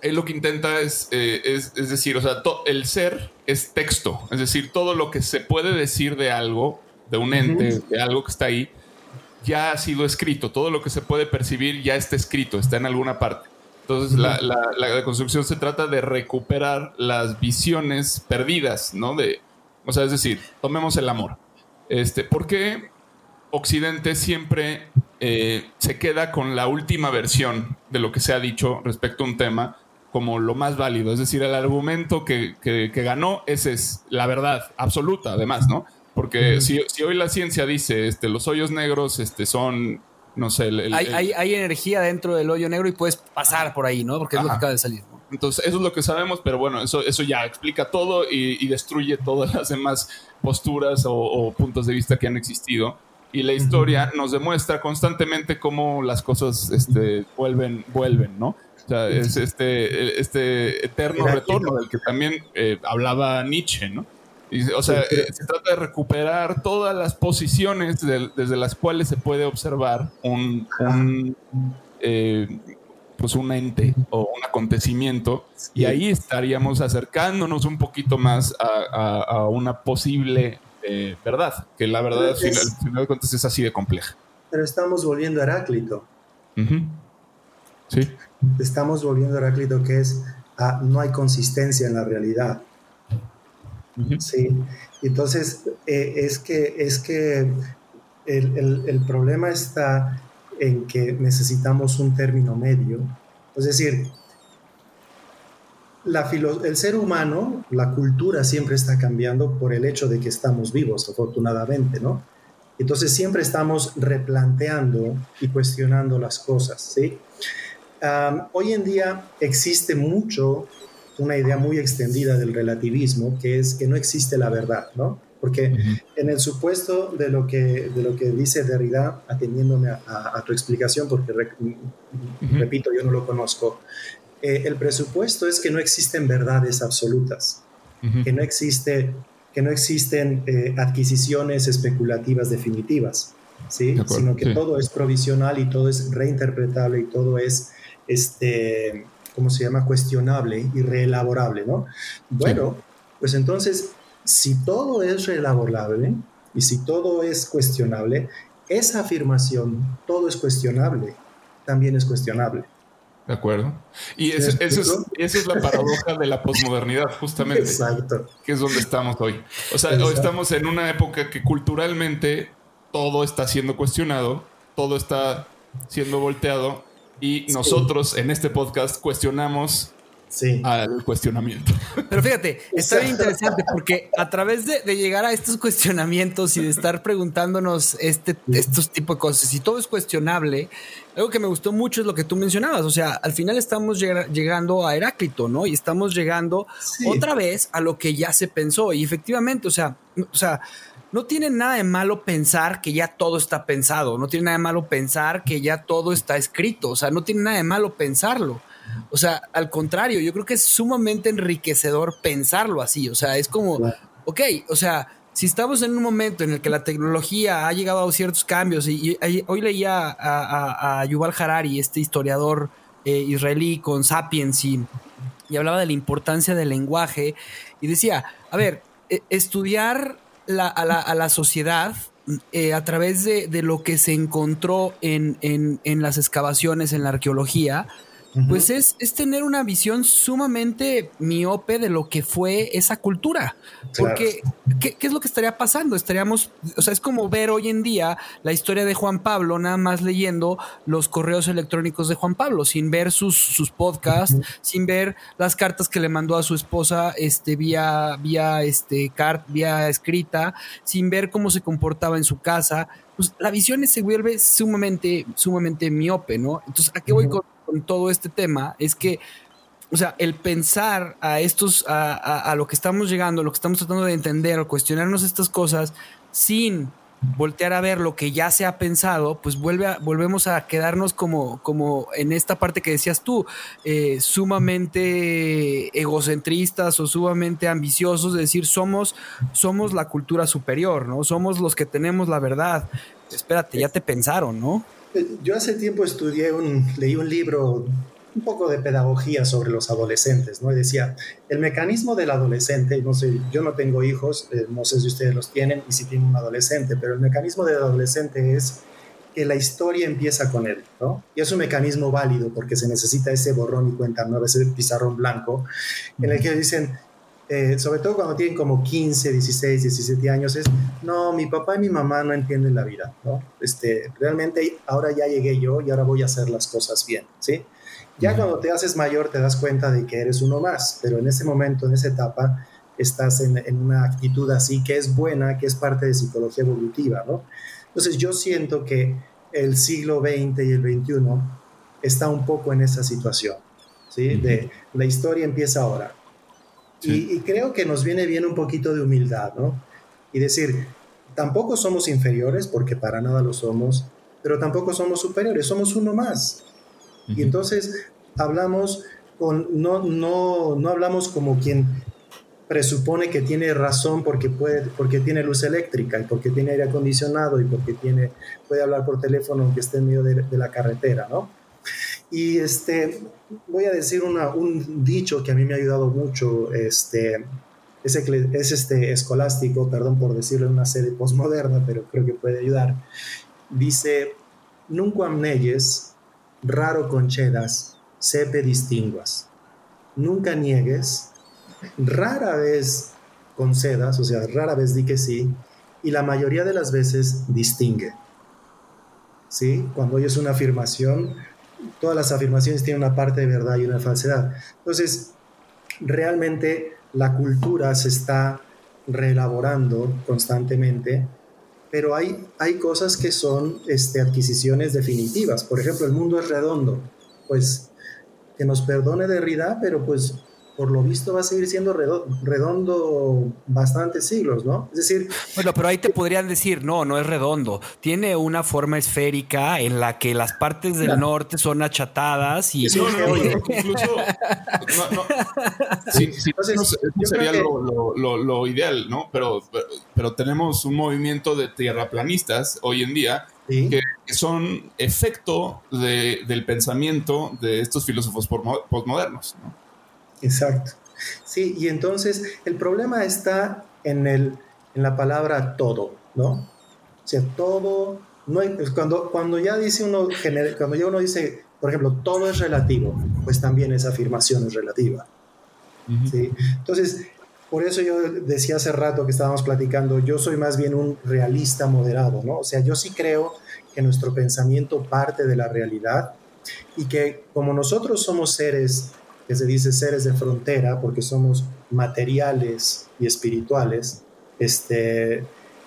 él lo que intenta es, eh, es, es, decir, o sea, el ser es texto, es decir, todo lo que se puede decir de algo, de un ente, de algo que está ahí, ya ha sido escrito. Todo lo que se puede percibir ya está escrito, está en alguna parte. Entonces, la, la, construcción se trata de recuperar las visiones perdidas, ¿no? De, o sea, es decir, tomemos el amor. Este, ¿Por qué Occidente siempre eh, se queda con la última versión de lo que se ha dicho respecto a un tema como lo más válido? Es decir, el argumento que, que, que ganó, ese es la verdad absoluta, además, ¿no? Porque si, hoy la ciencia dice, este, los hoyos negros este, son, no sé... hay, energía dentro del hoyo negro y puedes pasar por ahí, ¿no? Porque es lo que acaba de salir. Entonces, eso es lo que sabemos, pero bueno, eso, eso ya explica todo y, destruye todas las demás posturas o, puntos de vista que han existido. Y la historia nos demuestra constantemente cómo las cosas este, vuelven, vuelven, ¿no? O sea, es este, este eterno retorno del que también eh, hablaba Nietzsche, ¿no? O sea, eh, se trata de recuperar todas las posiciones desde las cuales se puede observar un, eh, pues un ente o un acontecimiento y ahí estaríamos acercándonos un poquito más a, una posible eh, verdad, que la verdad al final, de cuentas es así de compleja. Pero estamos volviendo a Heráclito. Sí. Estamos volviendo a Heráclito que es ah, no hay consistencia en la realidad. Sí, entonces eh, es que, es que el, problema está en que necesitamos un término medio. Es decir, la el ser humano, la cultura siempre está cambiando por el hecho de que estamos vivos, afortunadamente, ¿no? Entonces siempre estamos replanteando y cuestionando las cosas, ¿sí? hoy en día existe mucho una idea muy extendida del relativismo, que es que no existe la verdad, ¿no? Porque en el supuesto de lo que, de lo que dice Derrida, atendiéndome a, tu explicación, porque repito, yo no lo conozco, eh, el presupuesto es que no existen verdades absolutas, que no, existe, que no existen eh, adquisiciones especulativas definitivas, ¿sí? sino que todo es provisional y todo es reinterpretable y todo es este, ¿cómo se llama? Cuestionable y reelaborable, ¿no? Bueno, pues entonces, si todo es reelaborable y si todo es cuestionable, esa afirmación, todo es cuestionable, también es cuestionable. De acuerdo. Y eso, es, la paradoja de la posmodernidad, justamente. Exacto. Que es donde estamos hoy. O sea, hoy estamos en una época que culturalmente todo está siendo cuestionado, todo está siendo volteado y nosotros en este podcast cuestionamos al cuestionamiento. Pero fíjate, está bien interesante porque a través de, llegar a estos cuestionamientos y de estar preguntándonos este, estos tipos de cosas, y todo es cuestionable, algo que me gustó mucho es lo que tú mencionabas. O sea, al final estamos llegando a Heráclito, ¿no? Y estamos llegando otra vez a lo que ya se pensó. Y efectivamente, o sea, o sea, no tiene nada de malo pensar que ya todo está pensado, no tiene nada de malo pensar que ya todo está escrito, o sea, no tiene nada de malo pensarlo. O sea, al contrario, yo creo que es sumamente enriquecedor pensarlo así, o sea, es como, ok, o sea, si estamos en un momento en el que la tecnología ha llegado a ciertos cambios, y, hoy leía a, Yuval Harari, este historiador eh, israelí con Sapiens, y, y, hablaba de la importancia del lenguaje, y decía, a ver, e, estudiar a, la, sociedad eh, a través de, lo que se encontró en, en, las excavaciones, en la arqueología, pues es, es, tener una visión sumamente miope de lo que fue esa cultura. Porque, ¿qué, es lo que estaría pasando? Estaríamos, o sea, es como ver hoy en día la historia de Juan Pablo, nada más leyendo los correos electrónicos de Juan Pablo, sin ver sus, sus podcasts, sin ver las cartas que le mandó a su esposa este, vía, vía, este, cart, vía escrita, sin ver cómo se comportaba en su casa. Pues la visión se vuelve sumamente, sumamente miope, ¿no? Entonces, ¿a qué voy con con todo este tema es que, o sea, el pensar a estos, a, lo que estamos llegando, lo que estamos tratando de entender o cuestionarnos estas cosas sin voltear a ver lo que ya se ha pensado, pues vuelve a, volvemos a quedarnos como, como en esta parte que decías tú, eh, sumamente egocentristas o sumamente ambiciosos, de decir, somos, somos la cultura superior, ¿no? Somos los que tenemos la verdad. Espérate, ya te pensaron, ¿no? Yo hace tiempo estudié un, leí un libro, un poco de pedagogía sobre los adolescentes, ¿no? Y decía, el mecanismo del adolescente, no sé, yo no tengo hijos, eh, no sé si ustedes los tienen y si tienen un adolescente, pero el mecanismo del adolescente es que la historia empieza con él, ¿no? Y es un mecanismo válido porque se necesita ese borrón y cuenta nueva, ese pizarrón blanco, en el que dicen, eh, sobre todo cuando tienen como 15, 16, 17 años, es, no, mi papá y mi mamá no entienden la vida, ¿no? Este, realmente ahora ya llegué yo y ahora voy a hacer las cosas bien, ¿sí? Ya cuando te haces mayor te das cuenta de que eres uno más, pero en ese momento, en esa etapa, estás en, en una actitud así que es buena, que es parte de psicología evolutiva, ¿no? Entonces yo siento que el siglo XX y el XXI está un poco en esa situación, ¿sí? De la historia empieza ahora y, creo que nos viene bien un poquito de humildad, ¿no? Y decir, tampoco somos inferiores, porque para nada lo somos, pero tampoco somos superiores, somos uno más. Y entonces hablamos con, no, no, no hablamos como quien presupone que tiene razón porque, puede, porque tiene luz eléctrica y porque tiene aire acondicionado y porque tiene, puede hablar por teléfono aunque esté en medio de, de la carretera, ¿no? Y este, voy a decir un dicho que a mí me ha ayudado mucho, este, es, es este escolástico, perdón por decirlo una serie postmoderna, pero creo que puede ayudar. Dice, nunca amneyes, raro conchedas, sepe distinguas. Nunca niegues, rara vez concedas, o sea, rara vez di que sí, y la mayoría de las veces distingue. ¿Sí? Cuando oyes una afirmación, todas las afirmaciones tienen una parte de verdad y una falsedad. Entonces, realmente la cultura se está reelaborando constantemente, pero hay, hay cosas que son este, adquisiciones definitivas. Por ejemplo, el mundo es redondo. Pues que nos perdone Derrida, pero pues por lo visto va a seguir siendo redondo bastantes siglos, ¿no? Es decir... Bueno, pero ahí te podrían decir, no, no es redondo. Tiene una forma esférica en la que las partes del norte son achatadas y... No, no, incluso... sí, sí, eso sería lo, ideal, ¿no? Pero, pero tenemos un movimiento de tierraplanistas hoy en día que son efecto del pensamiento de estos filósofos postmodernos, ¿no? Exacto. Sí, y entonces el problema está en, el, en la palabra todo, ¿no? O sea, todo, no pues, cuando, cuando ya dice uno, cuando ya uno dice, por ejemplo, todo es relativo, pues también esa afirmación es relativa. ¿sí? Entonces, por eso yo decía hace rato que estábamos platicando, yo soy más bien un realista moderado, ¿no? O sea, yo sí creo que nuestro pensamiento parte de la realidad y que como nosotros somos seres que se dice seres de frontera, porque somos materiales y espirituales, este,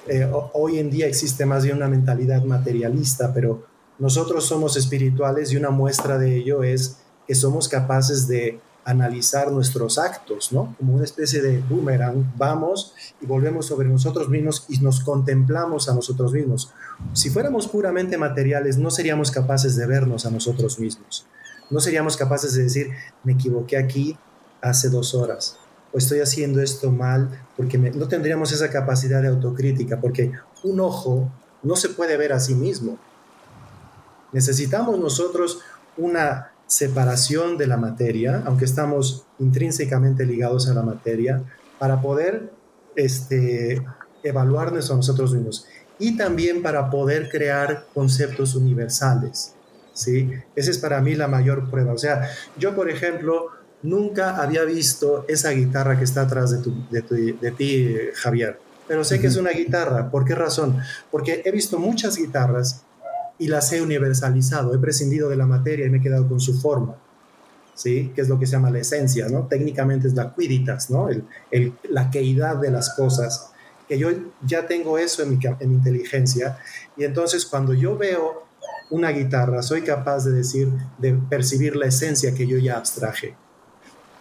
eh, hoy en día existe más bien una mentalidad materialista, pero nosotros somos espirituales y una muestra de ello es que somos capaces de analizar nuestros actos, ¿no? Como una especie de boomerang, vamos y volvemos sobre nosotros mismos y nos contemplamos a nosotros mismos. Si fuéramos puramente materiales, no seríamos capaces de vernos a nosotros mismos no seríamos capaces de decir, me equivoqué aquí hace dos horas, o estoy haciendo esto mal, porque no tendríamos esa capacidad de autocrítica, porque un ojo no se puede ver a sí mismo. Necesitamos nosotros una separación de la materia, aunque estamos intrínsecamente ligados a la materia, para poder este, evaluarnos a nosotros mismos. y también para poder crear conceptos universales. ¿Sí? Esa es para mí la mayor prueba. O sea, yo, por ejemplo, nunca había visto esa guitarra que está atrás de, de, ti, Javier, pero sé que es una guitarra. ¿Por qué razón? Porque he visto muchas guitarras y las he universalizado, he prescindido de la materia y me he quedado con su forma. ¿Sí? que es lo que se llama la esencia, ¿no? Técnicamente es la quiditas, ¿no? El, la queidad de las cosas, que yo ya tengo eso en mi, en mi inteligencia, y entonces cuando yo veo una guitarra, soy capaz de decir, de percibir la esencia que yo ya abstraje.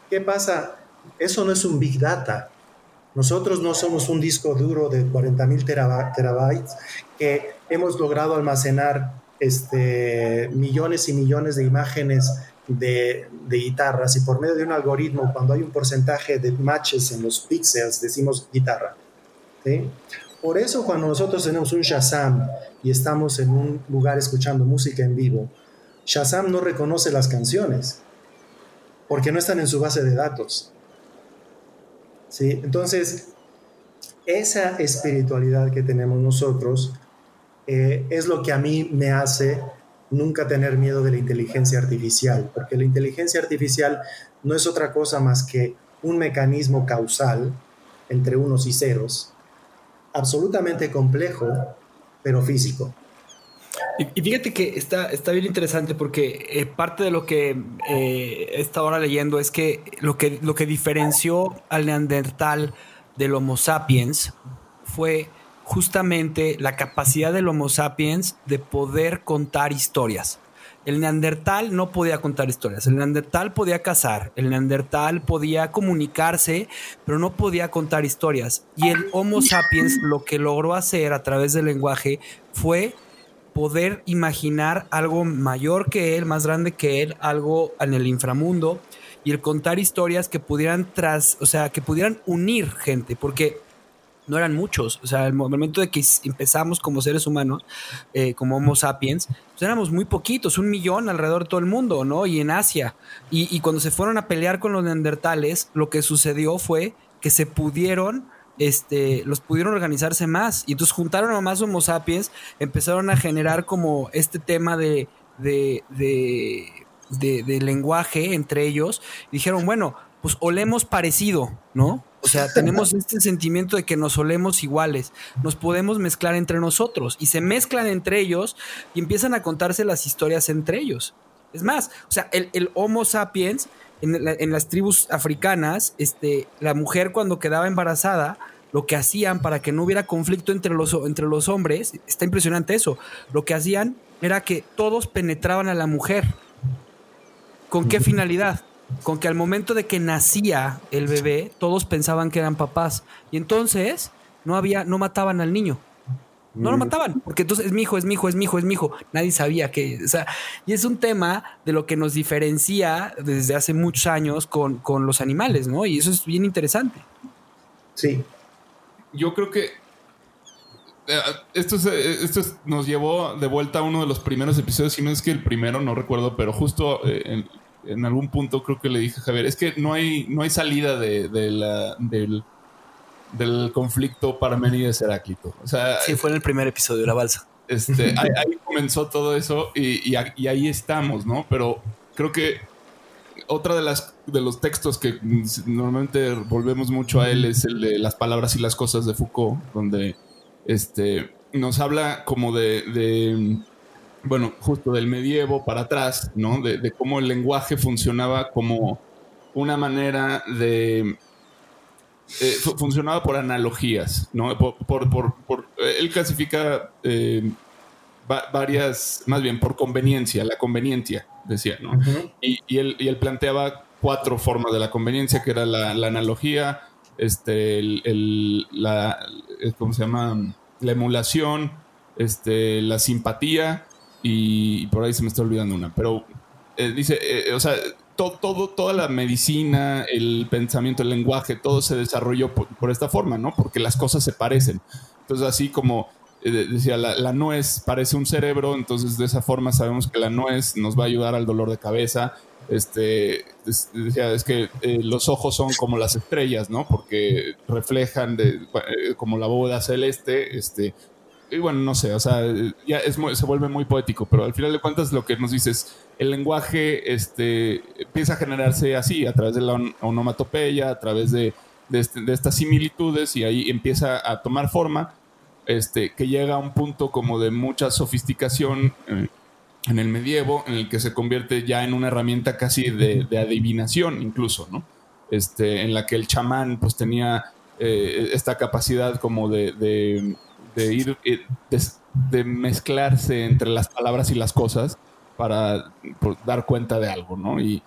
¿Qué pasa? Eso no es un big data. Nosotros no somos un disco duro de 40.000 terabytes que hemos logrado almacenar este, millones y millones de imágenes de, de, guitarras y por medio de un algoritmo, cuando hay un porcentaje de matches en los píxeles, decimos guitarra. ¿sí? Por eso cuando nosotros tenemos un Shazam y estamos en un lugar escuchando música en vivo, Shazam no reconoce las canciones porque no están en su base de datos. ¿Sí? Entonces, esa espiritualidad que tenemos nosotros eh, es lo que a mí me hace nunca tener miedo de la inteligencia artificial, porque la inteligencia artificial no es otra cosa más que un mecanismo causal entre unos y ceros, absolutamente complejo, pero físico. Y, fíjate que está, está bien interesante porque eh, parte de lo que eh, ahora leyendo es que lo, que lo que diferenció al neandertal del Homo sapiens fue justamente la capacidad del Homo sapiens de poder contar historias. El neandertal no podía contar historias, el neandertal podía cazar, el neandertal podía comunicarse, pero no podía contar historias. Y el Homo sapiens lo que logró hacer a través del lenguaje fue poder imaginar algo mayor que él, más grande que él, algo en el inframundo y el contar historias que pudieran tras, o sea, que pudieran unir gente, porque no eran muchos. O sea, el momento de que empezamos como seres humanos, eh, como Homo sapiens, pues éramos muy poquitos, un millón alrededor de todo el mundo, ¿no? Y en Asia. Y, y, cuando se fueron a pelear con los neandertales, lo que sucedió fue que se pudieron este, los pudieron organizarse más. Y entonces juntaron a más Homo sapiens, empezaron a generar como este tema de, de, de, lenguaje entre ellos. dijeron, bueno, pues olemos parecido, ¿no? O sea, tenemos este sentimiento de que nos olemos iguales, nos podemos mezclar entre nosotros y se mezclan entre ellos y empiezan a contarse las historias entre ellos. Es más, o sea, el, el Homo sapiens en, las tribus africanas, este, la mujer cuando quedaba embarazada, lo que hacían para que no hubiera conflicto entre los, entre los hombres, está impresionante eso, lo que hacían era que todos penetraban a la mujer. ¿Con qué finalidad? Con que al momento de que nacía el bebé, todos pensaban que eran papás. Y entonces no había, no mataban al niño. No lo mataban, porque entonces es mi hijo, es mi hijo, es mi hijo, es mi hijo. Nadie sabía que, o sea, y es un tema de lo que nos diferencia desde hace muchos años con, con los animales, ¿no? Y eso es bien interesante. Sí. Yo creo que eh, esto, esto nos llevó de vuelta a uno de los primeros episodios, si no es que el primero, no recuerdo, pero justo eh, en, algún punto creo que le dije a Javier, es que no hay, no hay salida de, de la, del del conflicto Parménides-Heráclito. O sea, sí, fue en el primer episodio de La Balsa. Este, ahí, comenzó todo eso y, ahí estamos, ¿no? Pero creo que otra de las de los textos que normalmente volvemos mucho a él es el de las palabras y las cosas de Foucault, donde este, nos habla como de, bueno, justo del medievo para atrás, ¿no? de cómo el lenguaje funcionaba como una manera de eh, funcionaba por analogías, ¿no? Por, eh, él clasifica eh, varias, más bien por conveniencia, la conveniencia, decía, ¿no? y, él, planteaba cuatro formas de la conveniencia, que era la, analogía, este, la, ¿cómo se llama? La emulación, este, la simpatía y, por ahí se me está olvidando una, pero dice, o sea, todo, toda la medicina, el pensamiento, el lenguaje, todo se desarrolló por, esta forma, ¿no? Porque las cosas se parecen. Entonces, así como eh, decía, la, nuez parece un cerebro, entonces de esa forma sabemos que la nuez nos va a ayudar al dolor de cabeza. Este, decía, es que eh, los ojos son como las estrellas, ¿no? Porque reflejan de, eh, como la bóveda celeste, este, y bueno, no sé, o sea, ya es se vuelve muy poético, pero al final de cuentas lo que nos dices, el lenguaje este, empieza a generarse así, a través de la onomatopeya, a través de, este, de, estas similitudes, y ahí empieza a tomar forma, este, que llega a un punto como de mucha sofisticación eh, en el medievo, en el que se convierte ya en una herramienta casi de, adivinación incluso, ¿no? Este, en la que el chamán pues tenía eh, esta capacidad como de de ir, eh, de, mezclarse entre las palabras y las cosas para dar cuenta de algo, ¿no? Y,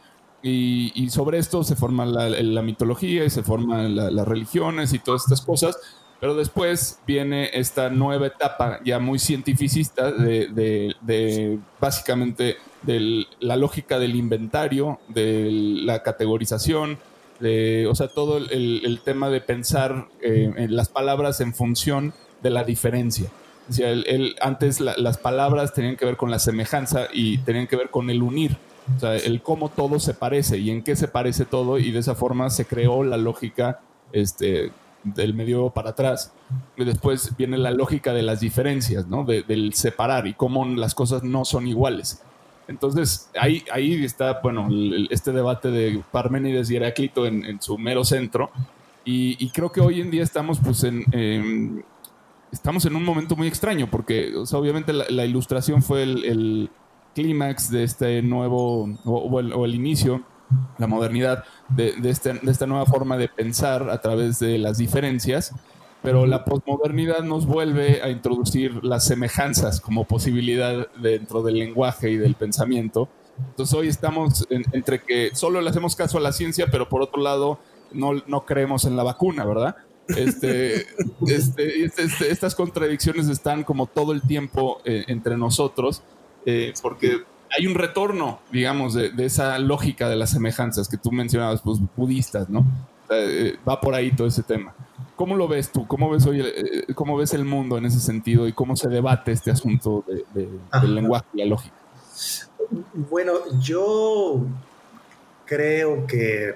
sobre esto se forma la, mitología y se forman las religiones y todas estas cosas, pero después viene esta nueva etapa ya muy cientificista de, básicamente de la lógica del inventario, de la categorización, o sea, todo el, tema de pensar eh, en las palabras en función de la diferencia. O sea, antes las palabras tenían que ver con la semejanza y tenían que ver con el unir. O sea, el cómo todo se parece y en qué se parece todo y de esa forma se creó la lógica este, del medio para atrás. Y después viene la lógica de las diferencias, ¿no? del separar y cómo las cosas no son iguales. Entonces, ahí, ahí está, bueno, este debate de Parménides y Heráclito en, su mero centro. Y, creo que hoy en día estamos pues en estamos en un momento muy extraño porque obviamente la, ilustración fue el, clímax de este nuevo, o, el, inicio, la modernidad de, este, de, esta nueva forma de pensar a través de las diferencias, pero la posmodernidad nos vuelve a introducir las semejanzas como posibilidad dentro del lenguaje y del pensamiento. Entonces hoy estamos entre que solo le hacemos caso a la ciencia, pero por otro lado no, no creemos en la vacuna, ¿verdad? Este, este, este, estas contradicciones están como todo el tiempo eh, entre nosotros, eh, porque hay un retorno, digamos, de, esa lógica de las semejanzas que tú mencionabas, pues budistas, ¿no? Eh, va por ahí todo ese tema. ¿Cómo lo ves tú? ¿Cómo ves, hoy, cómo ves el mundo en ese sentido y cómo se debate este asunto del lenguaje y la lógica? Bueno, yo creo que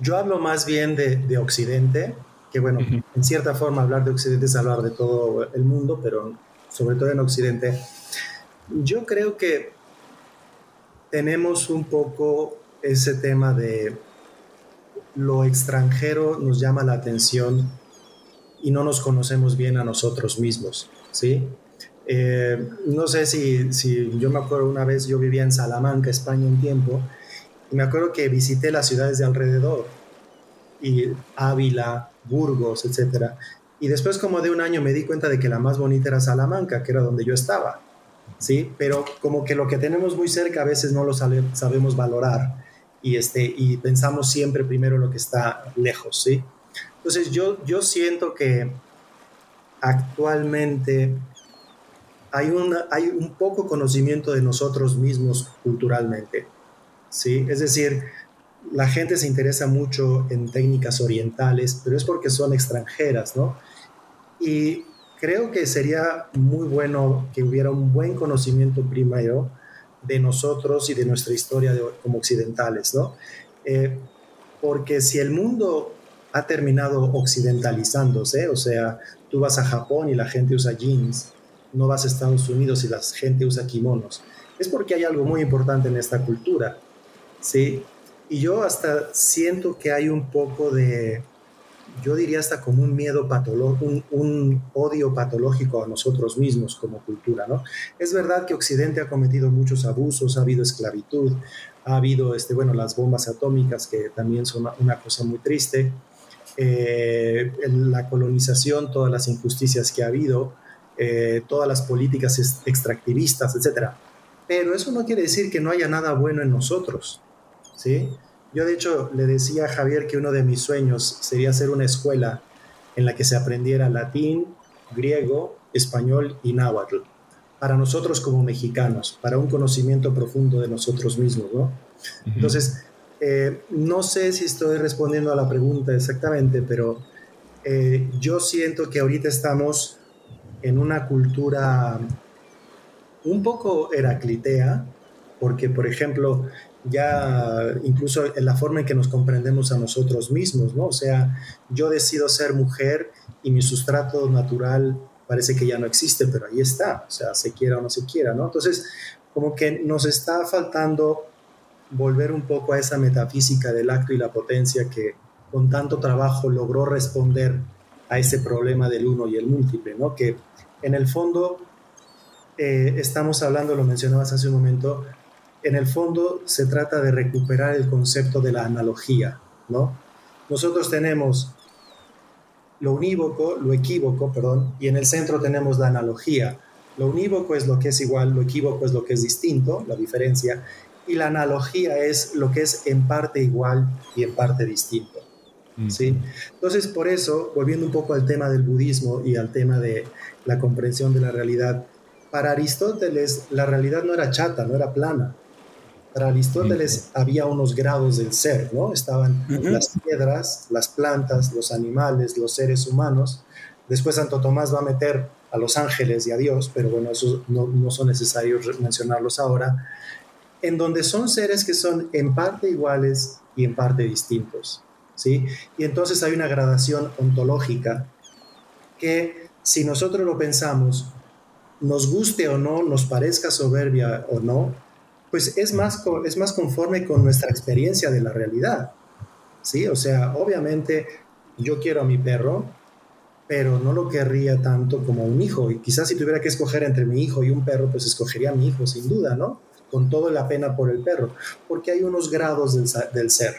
yo hablo más bien de, Occidente, que bueno, en cierta forma hablar de Occidente es hablar de todo el mundo, pero sobre todo en Occidente. Yo creo que tenemos un poco ese tema de lo extranjero nos llama la atención y no nos conocemos bien a nosotros mismos, ¿sí? Eh, no sé si, si yo me acuerdo una vez, yo vivía en Salamanca, España un tiempo, me acuerdo que visité las ciudades de alrededor, y Ávila, Burgos, etc. Y después como de un año me di cuenta de que la más bonita era Salamanca, que era donde yo estaba. ¿sí? Pero como que lo que tenemos muy cerca a veces no lo sabemos valorar y, este, y pensamos siempre primero lo que está lejos, ¿sí? Entonces yo, yo siento que actualmente hay, una, hay un poco conocimiento de nosotros mismos culturalmente, ¿sí? Es decir, la gente se interesa mucho en técnicas orientales, pero es porque son extranjeras, ¿no? Y creo que sería muy bueno que hubiera un buen conocimiento primero de nosotros y de nuestra historia como occidentales, ¿no? Eh, porque si el mundo ha terminado occidentalizándose, o sea, tú vas a Japón y la gente usa jeans, no vas a Estados Unidos y la gente usa kimonos, es porque hay algo muy importante en esta cultura, ¿sí? Y yo hasta siento que hay un poco de, yo diría hasta como un miedo patológico, un, odio patológico a nosotros mismos como cultura, ¿no? Es verdad que Occidente ha cometido muchos abusos, ha habido esclavitud, ha habido, este, bueno, las bombas atómicas que también son una cosa muy triste, eh, la colonización, todas las injusticias que ha habido, eh, todas las políticas extractivistas, etc. Pero eso no quiere decir que no haya nada bueno en nosotros. ¿Sí? Yo de hecho le decía a Javier que uno de mis sueños sería hacer una escuela en la que se aprendiera latín, griego, español y náhuatl, para nosotros como mexicanos, para un conocimiento profundo de nosotros mismos, ¿no? Entonces, eh, no sé si estoy respondiendo a la pregunta exactamente, pero eh, yo siento que ahorita estamos en una cultura un poco heraclitea, porque, por ejemplo, ya incluso en la forma en que nos comprendemos a nosotros mismos, ¿no? O sea, yo decido ser mujer y mi sustrato natural parece que ya no existe, pero ahí está, o sea, se quiera o no se quiera, ¿no? Entonces, como que nos está faltando volver un poco a esa metafísica del acto y la potencia que con tanto trabajo logró responder a ese problema del uno y el múltiple, ¿no? Que en el fondo eh, estamos hablando, lo mencionabas hace un momento, en el fondo se trata de recuperar el concepto de la analogía, ¿no? Nosotros tenemos lo unívoco, lo equívoco, perdón, y en el centro tenemos la analogía. Lo unívoco es lo que es igual, lo equívoco es lo que es distinto, la diferencia, y la analogía es lo que es en parte igual y en parte distinto. Mm. ¿sí? Entonces, por eso, volviendo un poco al tema del budismo y al tema de la comprensión de la realidad, para Aristóteles la realidad no era chata, no era plana. Para Aristóteles había unos grados del ser, ¿no? Estaban las piedras, las plantas, los animales, los seres humanos. Después Santo Tomás va a meter a los ángeles y a Dios, pero bueno, eso no, no son necesarios mencionarlos ahora, en donde son seres que son en parte iguales y en parte distintos, ¿sí? Y entonces hay una gradación ontológica que si nosotros lo pensamos, nos guste o no, nos parezca soberbia o no, pues es más, es más conforme con nuestra experiencia de la realidad. ¿Sí? O sea, obviamente yo quiero a mi perro, pero no lo querría tanto como un hijo. Y quizás si tuviera que escoger entre mi hijo y un perro, pues escogería a mi hijo, sin duda, ¿no? Con toda la pena por el perro, porque hay unos grados del, del ser.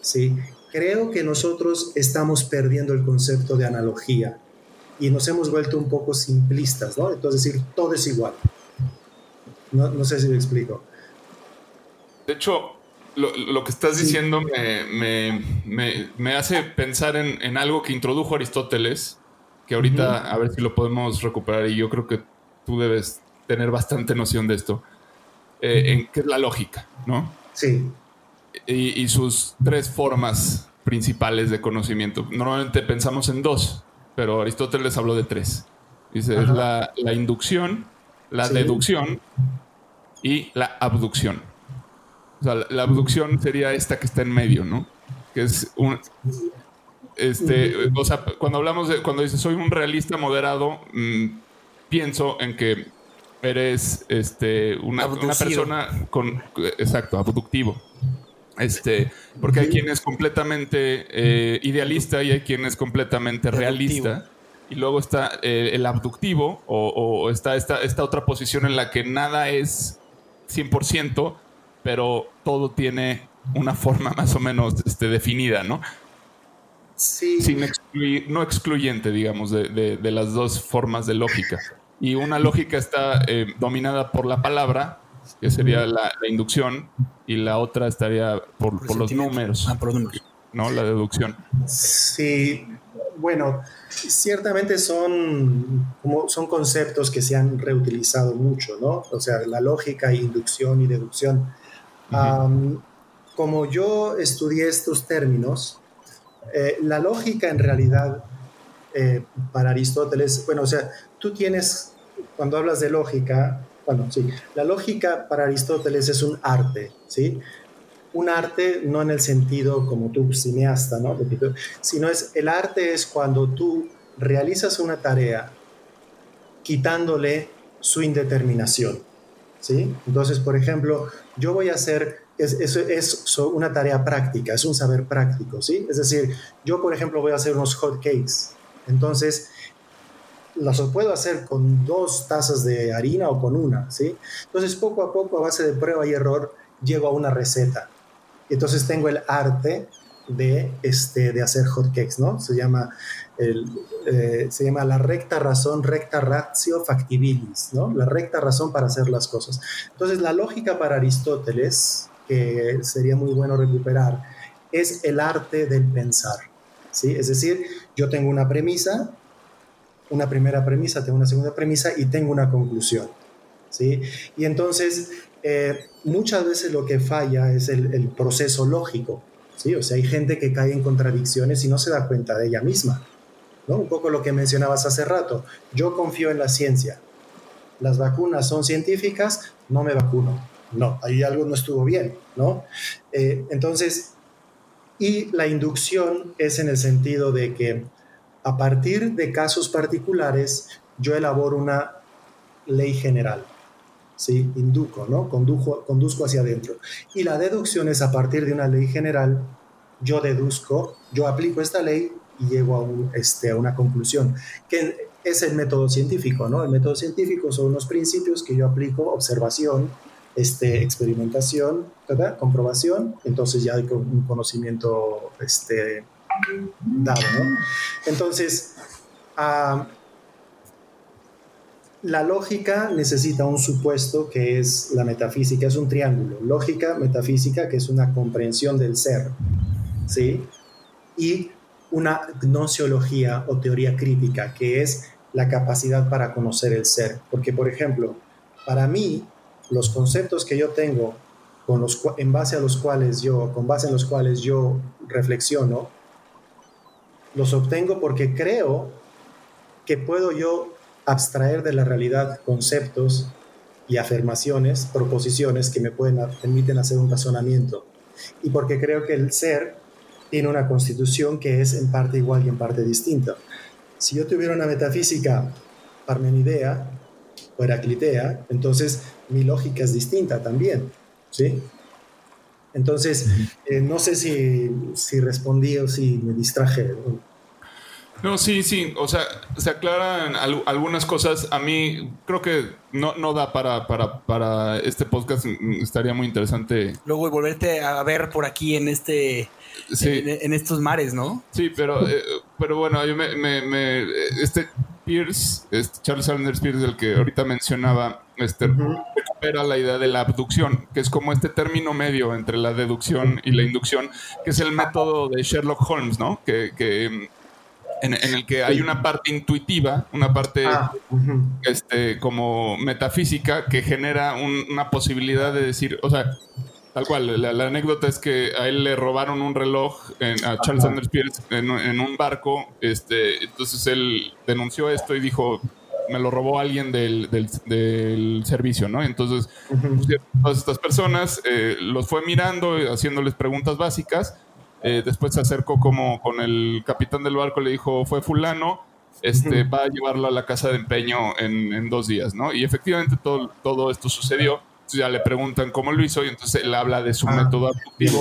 ¿Sí? Creo que nosotros estamos perdiendo el concepto de analogía y nos hemos vuelto un poco simplistas, ¿no? Entonces decir, todo es igual. No, no sé si me explico. De hecho, lo, que estás diciendo me, hace pensar en, algo que introdujo Aristóteles, que ahorita a ver si lo podemos recuperar y yo creo que tú debes tener bastante noción de esto, eh, en qué es la lógica, ¿no? Sí. Y, sus tres formas principales de conocimiento. Normalmente pensamos en dos, pero Aristóteles habló de tres. Dice, es la, inducción, la deducción y la abducción. O sea, la, abducción sería esta que está en medio, ¿no? Que es un. Este, o sea, cuando hablamos de. Cuando dices soy un realista moderado, mm, pienso en que eres este, una, persona con. Exacto, abductivo. Este, porque hay quien es completamente eh, idealista y hay quien es completamente realista. Y luego está eh, el abductivo, o, o está esta, esta otra posición en la que nada es 100%, pero todo tiene una forma más o menos este, definida, ¿no? Sí. Sin excluir, no excluyente, digamos, de, las dos formas de lógica. Y una lógica está eh, dominada por la palabra, que sería la, inducción, y la otra estaría por, los números. Ah, por los números. ¿No? La deducción. Sí, bueno, ciertamente son, como, son conceptos que se han reutilizado mucho, ¿no? O sea, la lógica, inducción y deducción como yo estudié estos términos, eh, la lógica en realidad eh, para Aristóteles, bueno, o sea, tú tienes, cuando hablas de lógica, bueno, sí, la lógica para Aristóteles es un arte, ¿sí? Un arte no en el sentido como tú cineasta, ¿no? Sino es, el arte es cuando tú realizas una tarea quitándole su indeterminación, ¿sí? Entonces, por ejemplo, yo voy a hacer, es, es, una tarea práctica, es un saber práctico, ¿sí? Es decir, yo, por ejemplo, voy a hacer unos hot cakes. Entonces, los puedo hacer con dos tazas de harina o con una, ¿sí? Entonces, poco a poco, a base de prueba y error, llego a una receta. Entonces, tengo el arte de, este, de hacer hot cakes, ¿no? Se llama eh, se llama la recta razón, recta ratio factibilis, ¿no? La recta razón para hacer las cosas. Entonces, la lógica para Aristóteles, que sería muy bueno recuperar, es el arte del pensar, ¿sí? Es decir, yo tengo una premisa, una primera premisa, tengo una segunda premisa y tengo una conclusión, ¿sí? Y entonces, eh, muchas veces lo que falla es el, proceso lógico, ¿sí? O sea, hay gente que cae en contradicciones y no se da cuenta de ella misma. Un poco lo que mencionabas hace rato. Yo confío en la ciencia. Las vacunas son científicas, no me vacuno. No, ahí algo no estuvo bien, ¿no? Eh, entonces, y la inducción es en el sentido de que a partir de casos particulares, yo elaboro una ley general. ¿Sí? Induco, ¿no? Condujo, conduzco hacia adentro. Y la deducción es a partir de una ley general, yo deduzco, yo aplico esta ley y llego a, un, este, a una conclusión, que es el método científico, ¿no? El método científico son unos principios que yo aplico, observación, este, experimentación, ¿verdad? comprobación, entonces ya hay un conocimiento este, dado, ¿no? Entonces, ah, la lógica necesita un supuesto que es la metafísica, es un triángulo. Lógica, metafísica, que es una comprensión del ser, ¿sí? Y una gnosiología o teoría crítica, que es la capacidad para conocer el ser. Porque, por ejemplo, para mí, los conceptos que yo tengo, con los, en base a los cuales yo, con base en los cuales yo reflexiono, los obtengo porque creo que puedo yo abstraer de la realidad conceptos y afirmaciones, proposiciones que me pueden, permiten hacer un razonamiento. Y porque creo que el ser tiene una constitución que es en parte igual y en parte distinta. Si yo tuviera una metafísica parmenidea o heraclitea, entonces mi lógica es distinta también, ¿sí? Entonces, eh, no sé si, si respondí o si me distraje. No, sí, sí, o sea, se aclaran algunas cosas. A mí creo que no, no da para, para, para este podcast, estaría muy interesante. Luego volverte a ver por aquí en este... En, estos mares, ¿no? Sí, pero, eh, pero bueno, yo me, me, este Pierce, este Charles Sanders Pierce, el que ahorita mencionaba, este, recupera la idea de la abducción, que es como este término medio entre la deducción y la inducción, que es el método de Sherlock Holmes, ¿no? Que, que en, el que hay una parte intuitiva, una parte ah, este, como metafísica que genera una posibilidad de decir, o sea, tal cual, la, anécdota es que a él le robaron un reloj a Charles Sanders Pierce en, un barco, este, entonces él denunció esto y dijo, me lo robó alguien del, del, servicio, ¿no? Entonces, todas estas personas eh, los fue mirando, haciéndoles preguntas básicas eh, después se acercó como con el capitán del barco, le dijo, fue fulano, este, va a llevarlo a la casa de empeño en, dos días, ¿no? Y efectivamente todo, todo esto sucedió. ya le preguntan cómo lo hizo y entonces él habla de su ah, método abductivo.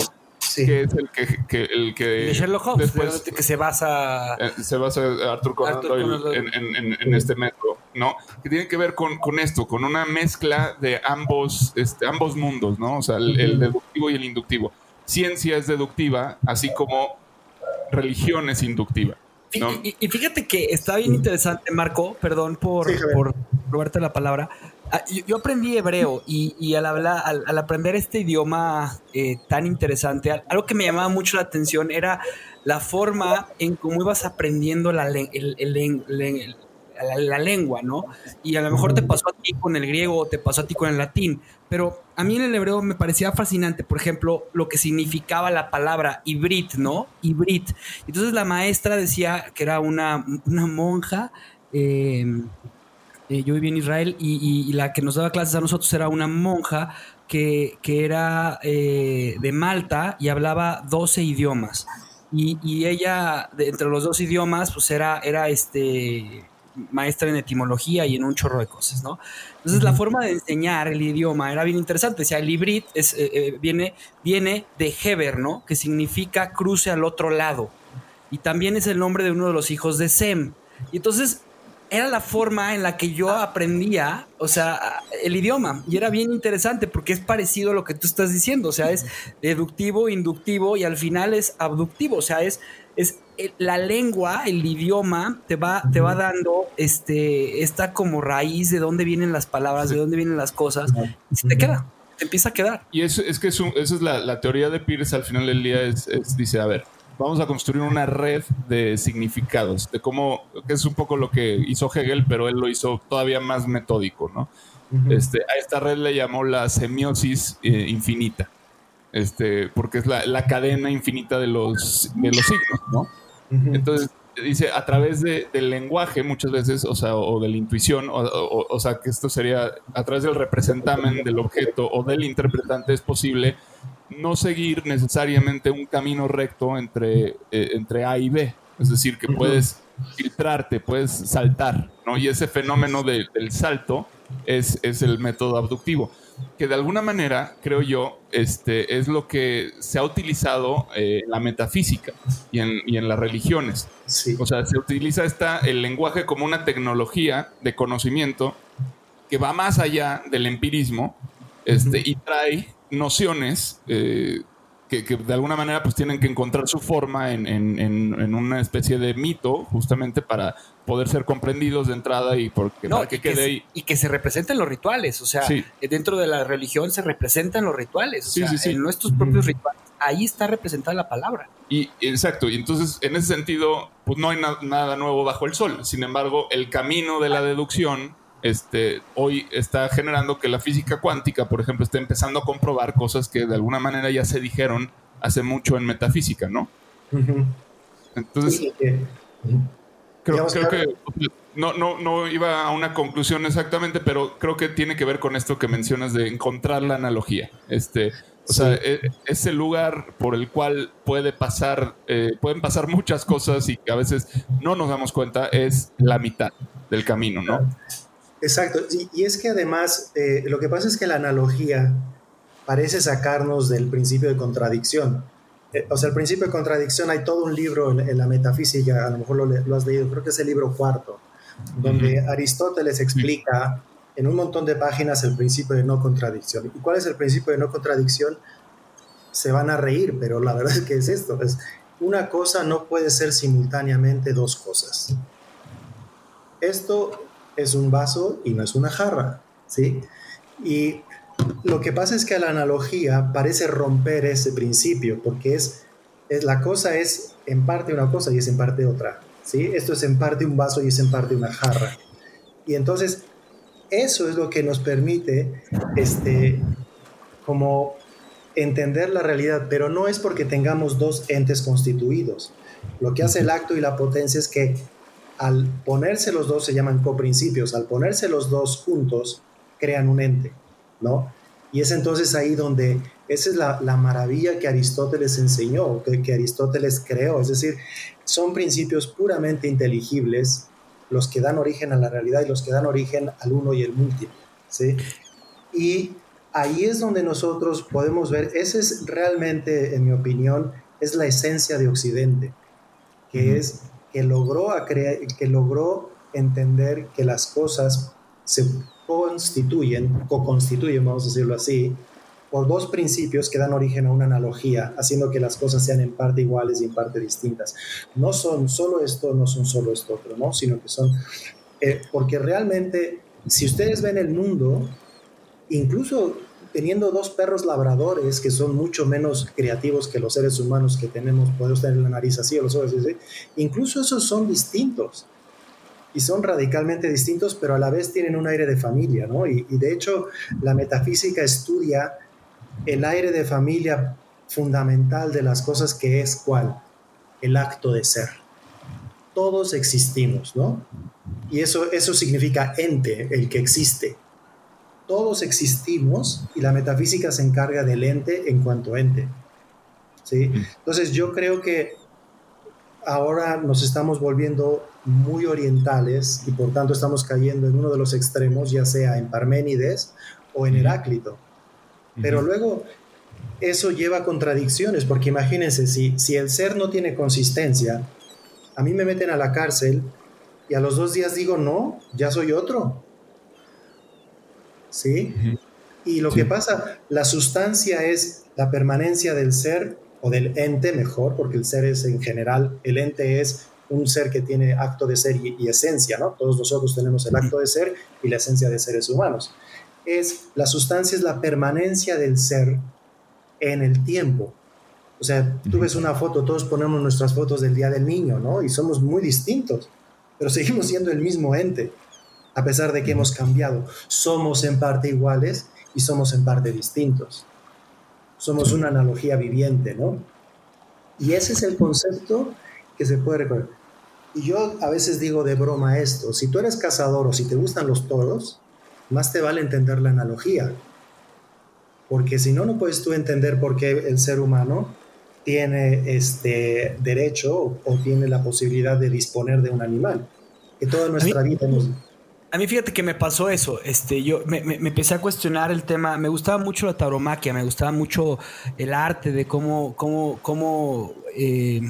que es el que, el que Sherlock Holmes, después, que se basa eh, se basa Arthur Conan Doyle en, este método, ¿no? Que tiene que ver con, con, esto, con una mezcla de ambos, este, ambos mundos, ¿no? O sea, el deductivo y el inductivo ciencia es deductiva, así como religión es inductiva. Y, fíjate que está bien interesante, Marco, perdón por, por robarte la palabra. Ah, yo, aprendí hebreo y, al, hablar, al, aprender este idioma eh, tan interesante, algo que me llamaba mucho la atención era la forma en cómo ibas aprendiendo la, el, el, la, lengua, ¿no? Y a lo mejor te pasó a ti con el griego o te pasó a ti con el latín, pero a mí en el hebreo me parecía fascinante, por ejemplo, lo que significaba la palabra ibrit, ¿no? Ibrit. Entonces la maestra decía que era una, monja. Em, eh, yo vivía en Israel y, la que nos daba clases a nosotros era una monja que, era eh, de Malta y hablaba 12 idiomas. Y, ella, entre los dos idiomas, pues era, era este maestra en etimología y en un chorro de cosas, ¿no? Entonces la forma de enseñar el idioma era bien interesante. O sea, el hibrid es, eh, eh, viene, viene de Heber, ¿no? Que significa cruce al otro lado. Y también es el nombre de uno de los hijos de Sem. Y entonces era la forma en la que yo aprendía, o sea, el idioma. Y era bien interesante porque es parecido a lo que tú estás diciendo. O sea, es deductivo, inductivo y al final es abductivo. O sea, es, es la lengua, el idioma, te va, te va dando este, esta como raíz de dónde vienen las palabras, de dónde vienen las cosas. Y se te queda, te empieza a quedar. Y eso es que eso es la, teoría de Pierce al final del día. es, dice, a ver, vamos a construir una red de significados, de cómo, que es un poco lo que hizo Hegel, pero él lo hizo todavía más metódico, ¿no? este, a esta red le llamó la semiosis eh, infinita, este, porque es la, cadena infinita de los, de los signos, ¿no? Entonces, dice, a través del lenguaje muchas veces, o sea, o de la intuición, o, o, sea, que esto sería a través del representamen del objeto o del interpretante es posible no seguir necesariamente un camino recto entre, eh, entre A y B. Es decir, que puedes filtrarte, puedes saltar, ¿no? Y ese fenómeno del salto es, es el método abductivo que de alguna manera, creo yo, este, es lo que se ha utilizado eh, en la metafísica y en, y en las religiones. O sea, se utiliza esta, el lenguaje como una tecnología de conocimiento que va más allá del empirismo este, y trae nociones eh, que, de alguna manera pues tienen que encontrar su forma en, en, una especie de mito justamente para poder ser comprendidos de entrada y porque no, que, quede ahí. Y que se representen los rituales, o sea, dentro de la religión se representan los rituales, o sea, en nuestros propios rituales, ahí está representada la palabra. Y exacto, y entonces en ese sentido, pues no hay nada nuevo bajo el sol, sin embargo, el camino de la deducción este, hoy está generando que la física cuántica, por ejemplo, esté empezando a comprobar cosas que de alguna manera ya se dijeron hace mucho en metafísica, ¿no? Entonces, creo, que no, no, no iba a una conclusión exactamente, pero creo que tiene que ver con esto que mencionas de encontrar la analogía. Este, o sea, e, ese lugar por el cual puede pasar, eh, pueden pasar muchas cosas y que a veces no nos damos cuenta es la mitad del camino, ¿no? Exacto, y, es que además eh, lo que pasa es que la analogía parece sacarnos del principio de contradicción. Eh, o sea, el principio de contradicción hay todo un libro en, la metafísica, a lo mejor lo, has leído, creo que es el libro cuarto, donde Aristóteles explica en un montón de páginas el principio de no contradicción. ¿Y cuál es el principio de no contradicción? Se van a reír, pero la verdad es que es esto, es una cosa no puede ser simultáneamente dos cosas. Esto es un vaso y no es una jarra, ¿sí? Y lo que pasa es que la analogía parece romper ese principio, porque es, es, la cosa es en parte una cosa y es en parte otra, ¿sí? Esto es en parte un vaso y es en parte una jarra. Y entonces, eso es lo que nos permite, este, como entender la realidad, pero no es porque tengamos dos entes constituidos. Lo que hace el acto y la potencia es que al ponerse los dos se llaman coprincipios, al ponerse los dos juntos crean un ente, ¿no? Y es entonces ahí donde esa es la, maravilla que Aristóteles enseñó, que, que, Aristóteles creó, es decir, son principios puramente inteligibles los que dan origen a la realidad y los que dan origen al uno y el múltiple, ¿sí? Y ahí es donde nosotros podemos ver, esa es realmente, en mi opinión, es la esencia de Occidente, que es que logró, que logró entender que las cosas se constituyen, co-constituyen, vamos a decirlo así, por dos principios que dan origen a una analogía, haciendo que las cosas sean en parte iguales y en parte distintas. No son solo esto, no son solo esto otro, ¿no? Sino que son, eh, porque realmente, si ustedes ven el mundo, incluso teniendo dos perros labradores que son mucho menos creativos que los seres humanos que tenemos, podemos tener la nariz así o los ojos así, incluso esos son distintos y son radicalmente distintos, pero a la vez tienen un aire de familia, ¿no? Y, de hecho la metafísica estudia el aire de familia fundamental de las cosas que es cuál? El acto de ser. Todos existimos, ¿no? Y eso, eso significa ente, el que existe todos existimos y la metafísica se encarga del ente en cuanto ente. ¿sí? Entonces yo creo que ahora nos estamos volviendo muy orientales y por tanto estamos cayendo en uno de los extremos, ya sea en Parménides o en Heráclito. Pero luego eso lleva a contradicciones, porque imagínense, si, si el ser no tiene consistencia, a mí me meten a la cárcel y a los dos días digo, no, ya soy otro. ¿Sí? Y lo que pasa, la sustancia es la permanencia del ser o del ente mejor, porque el ser es en general, el ente es un ser que tiene acto de ser y, esencia, ¿no? Todos nosotros tenemos el acto de ser y la esencia de seres humanos. Es, la sustancia es la permanencia del ser en el tiempo. O sea, tú ves una foto, todos ponemos nuestras fotos del Día del Niño, ¿no? Y somos muy distintos, pero seguimos siendo el mismo ente a pesar de que hemos cambiado. Somos en parte iguales y somos en parte distintos. Somos una analogía viviente, ¿no? Y ese es el concepto que se puede recordar. Y yo a veces digo de broma esto, si tú eres cazador o si te gustan los toros, más te vale entender la analogía. Porque si no, no puedes tú entender por qué el ser humano tiene este derecho o, tiene la posibilidad de disponer de un animal. Que toda nuestra vida hemos... A mí fíjate que me pasó eso, este, yo me, empecé a cuestionar el tema, me gustaba mucho la tauromaquia, me gustaba mucho el arte de cómo, cómo, cómo eh,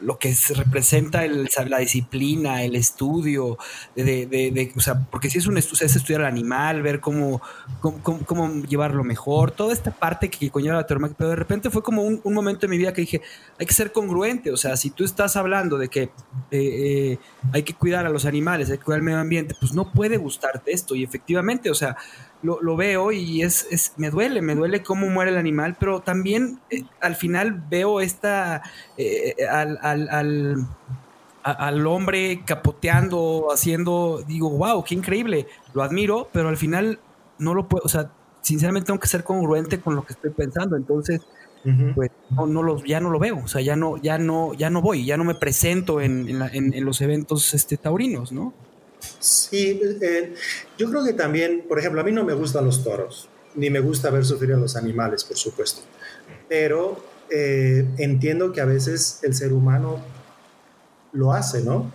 lo que se representa el, la disciplina, el estudio, de, de, o sea, porque si es un estudio, es estudiar el animal, ver cómo, cómo, llevarlo mejor, toda esta parte que conlleva la tauromaquia, pero de repente fue como un, momento en mi vida que dije, hay que ser congruente, o sea, si tú estás hablando de que eh, eh, hay que cuidar a los animales, hay que cuidar el medio ambiente, pues no puede gustarte esto, y efectivamente, o sea, lo, veo y es, es, me duele, me duele cómo muere el animal, pero también eh, al final veo esta, eh, al, al, al, hombre capoteando, haciendo, digo, wow, qué increíble, lo admiro, pero al final no lo puedo, o sea, sinceramente tengo que ser congruente con lo que estoy pensando, entonces... Pues no, no lo, ya no lo veo, o sea, ya no, ya no, ya no voy, ya no me presento en, en, en los eventos este, taurinos, ¿no? Sí, eh, yo creo que también, por ejemplo, a mí no me gustan los toros, ni me gusta ver sufrir a los animales, por supuesto, pero eh, entiendo que a veces el ser humano lo hace, ¿no?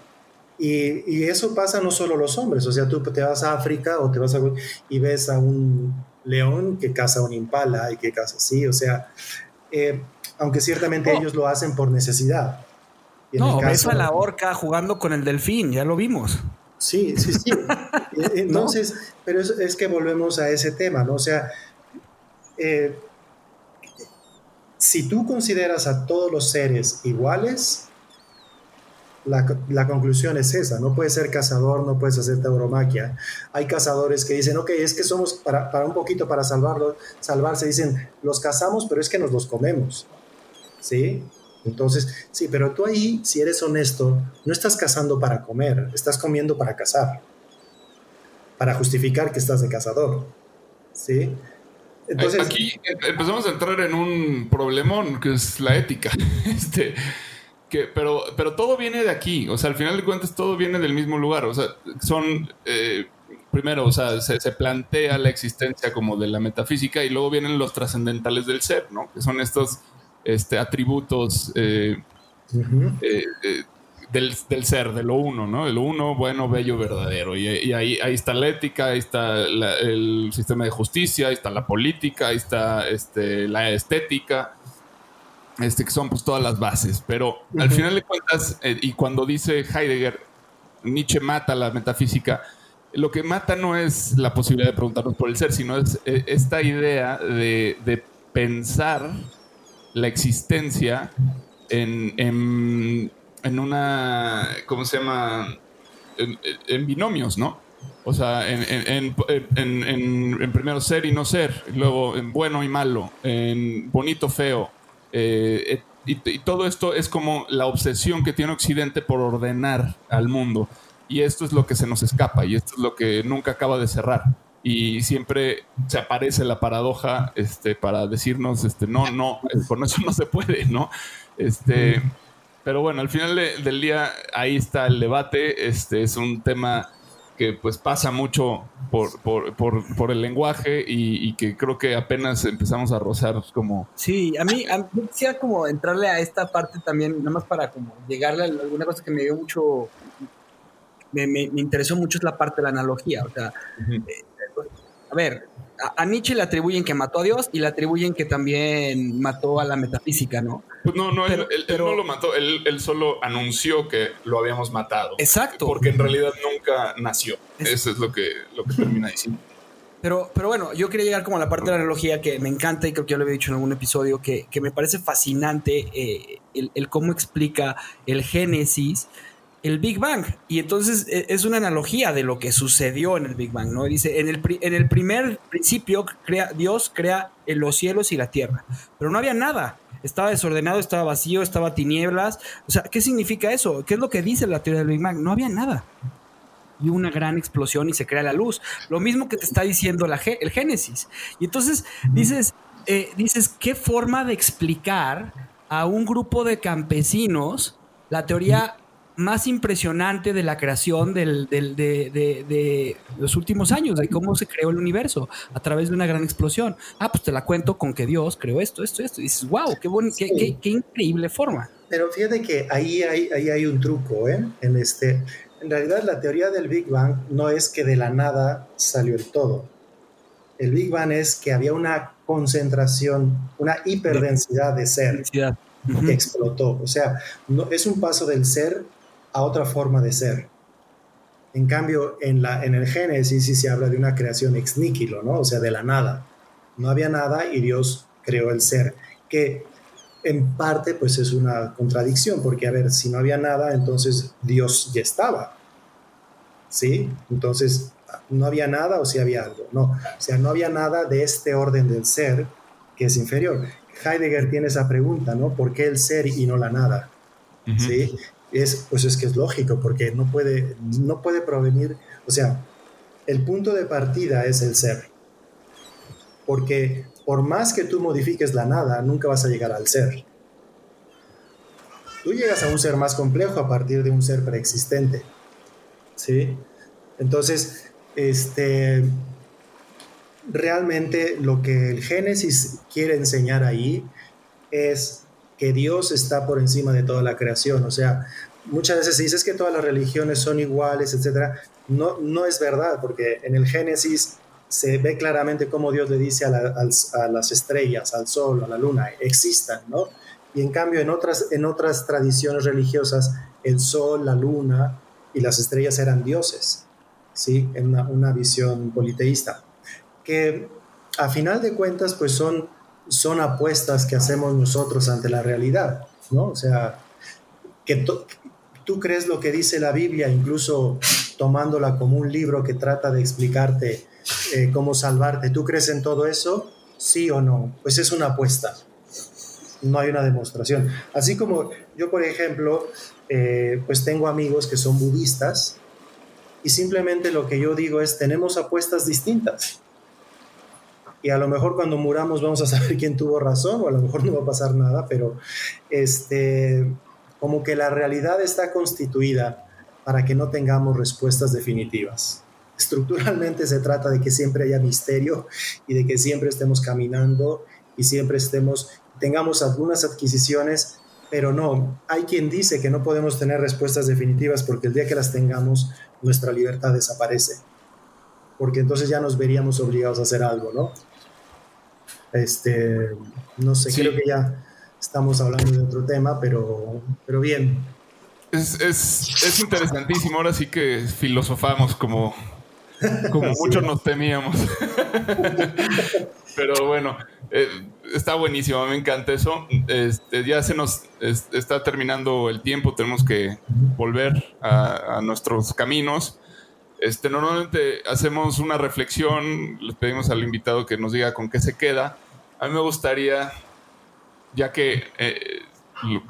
Y, eso pasa no solo los hombres, o sea, tú te vas a África o te vas a y ves a un león que caza un impala y que caza así, o sea, eh, aunque ciertamente ellos lo hacen por necesidad. no, ves a la orca jugando con el delfín, ya lo vimos. Sí, sí, sí. Eh, entonces, pero es, que volvemos a ese tema, ¿no? O sea, eh, si tú consideras a todos los seres iguales, la, conclusión es esa, no puedes ser cazador, no puedes hacer tauromaquia. Hay cazadores que dicen, ok, es que somos para, para un poquito para salvarlo, salvarse, dicen, los cazamos, pero es que nos los comemos, ¿sí? Entonces, sí, pero tú ahí, si eres honesto, no estás cazando para comer, estás comiendo para cazar, para justificar que estás de cazador. ¿Sí? Entonces, Aquí empezamos a entrar en un problemón que es la ética. Este, que, pero, pero todo viene de aquí. O sea, al final de cuentas, todo viene del mismo lugar. O sea, son. Eh, primero, o sea, se, se, plantea la existencia como de la metafísica y luego vienen los trascendentales del ser, ¿no? Que son estos este, atributos eh, eh, eh, del, ser, de lo uno, ¿no? De lo uno, bueno, bello, verdadero. Y, ahí, ahí, está la ética, ahí está el sistema de justicia, ahí está la política, ahí está este, la estética, este, que son pues todas las bases. Pero al final de cuentas, y cuando dice Heidegger, Nietzsche mata la metafísica, lo que mata no es la posibilidad de preguntarnos por el ser, sino es esta idea de, de pensar la existencia en, en, una, ¿cómo se llama? En, binomios, ¿no? O sea, en, en, primero ser y no ser, luego en bueno y malo, en bonito, feo. Eh, y, y, todo esto es como la obsesión que tiene Occidente por ordenar al mundo. Y esto es lo que se nos escapa y esto es lo que nunca acaba de cerrar y siempre se aparece la paradoja este, para decirnos, este, no, no, con eso no se puede, ¿no? Este, pero bueno, al final del día ahí está el debate, este, es un tema que pues pasa mucho por, por, por, por el lenguaje y, que creo que apenas empezamos a rozar como... Sí, a mí, a mí quisiera como entrarle a esta parte también, nada más para como llegarle a alguna cosa que me dio mucho, me, me, interesó mucho es la parte de la analogía, o sea, a ver, a, Nietzsche le atribuyen que mató a Dios y le atribuyen que también mató a la metafísica, ¿no? Pues no, no, él, no lo mató, él, solo anunció que lo habíamos matado. Exacto. Porque en realidad nunca nació. Eso es lo que, lo que termina diciendo. Pero, pero bueno, yo quería llegar como a la parte de la analogía que me encanta y creo que ya lo había dicho en algún episodio, que, me parece fascinante eh, el, el, cómo explica el génesis el Big Bang. Y entonces e, es una analogía de lo que sucedió en el Big Bang, ¿no? Dice, en el, en el primer principio crea, Dios crea los cielos y la tierra, pero no había nada. Estaba desordenado, estaba vacío, estaba tinieblas. O sea, ¿qué significa eso? ¿Qué es lo que dice la teoría del Big Bang? No había nada. Y una gran explosión y se crea la luz. Lo mismo que te está diciendo la, el Génesis. Y entonces dices, eh, dices, ¿qué forma de explicar a un grupo de campesinos la teoría más impresionante de la creación del, de, los últimos años, de cómo se creó el universo a través de una gran explosión. Ah, pues te la cuento con que Dios creó esto, esto, esto. Y dices, wow, qué, qué, qué, increíble forma. Pero fíjate que ahí hay, ahí hay un truco, ¿eh? En, este, en realidad la teoría del Big Bang no es que de la nada salió el todo. El Big Bang es que había una concentración, una hiperdensidad de ser que explotó. O sea, no, es un paso del ser a otra forma de ser. En cambio, en, la, en el Génesis sí se habla de una creación ex nihilo, ¿no? O sea, de la nada. No había nada y Dios creó el ser, que en parte pues es una contradicción, porque a ver, si no había nada, entonces Dios ya estaba. ¿Sí? Entonces, no había nada o si había algo. No, o sea, no había nada de este orden del ser que es inferior. Heidegger tiene esa pregunta, ¿no? ¿Por qué el ser y no la nada? ¿Sí? Es, pues es que es lógico, porque no puede, no puede provenir, o sea, el punto de partida es el ser. Porque por más que tú modifiques la nada, nunca vas a llegar al ser. Tú llegas a un ser más complejo a partir de un ser preexistente. ¿Sí? Entonces, este, realmente lo que el Génesis quiere enseñar ahí es que Dios está por encima de toda la creación. O sea, muchas veces se dice que todas las religiones son iguales, etc. No, no es verdad, porque en el Génesis se ve claramente cómo Dios le dice a, a, las estrellas, al sol, a la luna, existan, ¿no? Y en cambio en otras, en otras tradiciones religiosas, el sol, la luna y las estrellas eran dioses. ¿sí? En una, visión politeísta, que a final de cuentas pues son, son apuestas que hacemos nosotros ante la realidad, ¿no? O sea, que tú crees lo que dice la Biblia, incluso tomándola como un libro que trata de explicarte eh, cómo salvarte, ¿tú crees en todo eso? Sí o no, pues es una apuesta, no hay una demostración. Así como yo, por ejemplo, eh, pues tengo amigos que son budistas y simplemente lo que yo digo es, tenemos apuestas distintas. Y a lo mejor cuando muramos vamos a saber quién tuvo razón o a lo mejor no va a pasar nada, pero este, como que la realidad está constituida para que no tengamos respuestas definitivas. Estructuralmente se trata de que siempre haya misterio y de que siempre estemos caminando y siempre estemos, tengamos algunas adquisiciones, pero no, hay quien dice que no podemos tener respuestas definitivas porque el día que las tengamos nuestra libertad desaparece, porque entonces ya nos veríamos obligados a hacer algo, ¿no? Este, no sé, creo que ya estamos hablando de otro tema, pero, pero bien. Es, es, es interesantísimo, ahora sí que filosofamos como, como muchos nos temíamos. pero bueno, eh, está buenísimo, me encanta eso. Este, ya se nos está terminando el tiempo, tenemos que volver a, nuestros caminos. Este, normalmente hacemos una reflexión, les pedimos al invitado que nos diga con qué se queda. A mí me gustaría, ya que eh,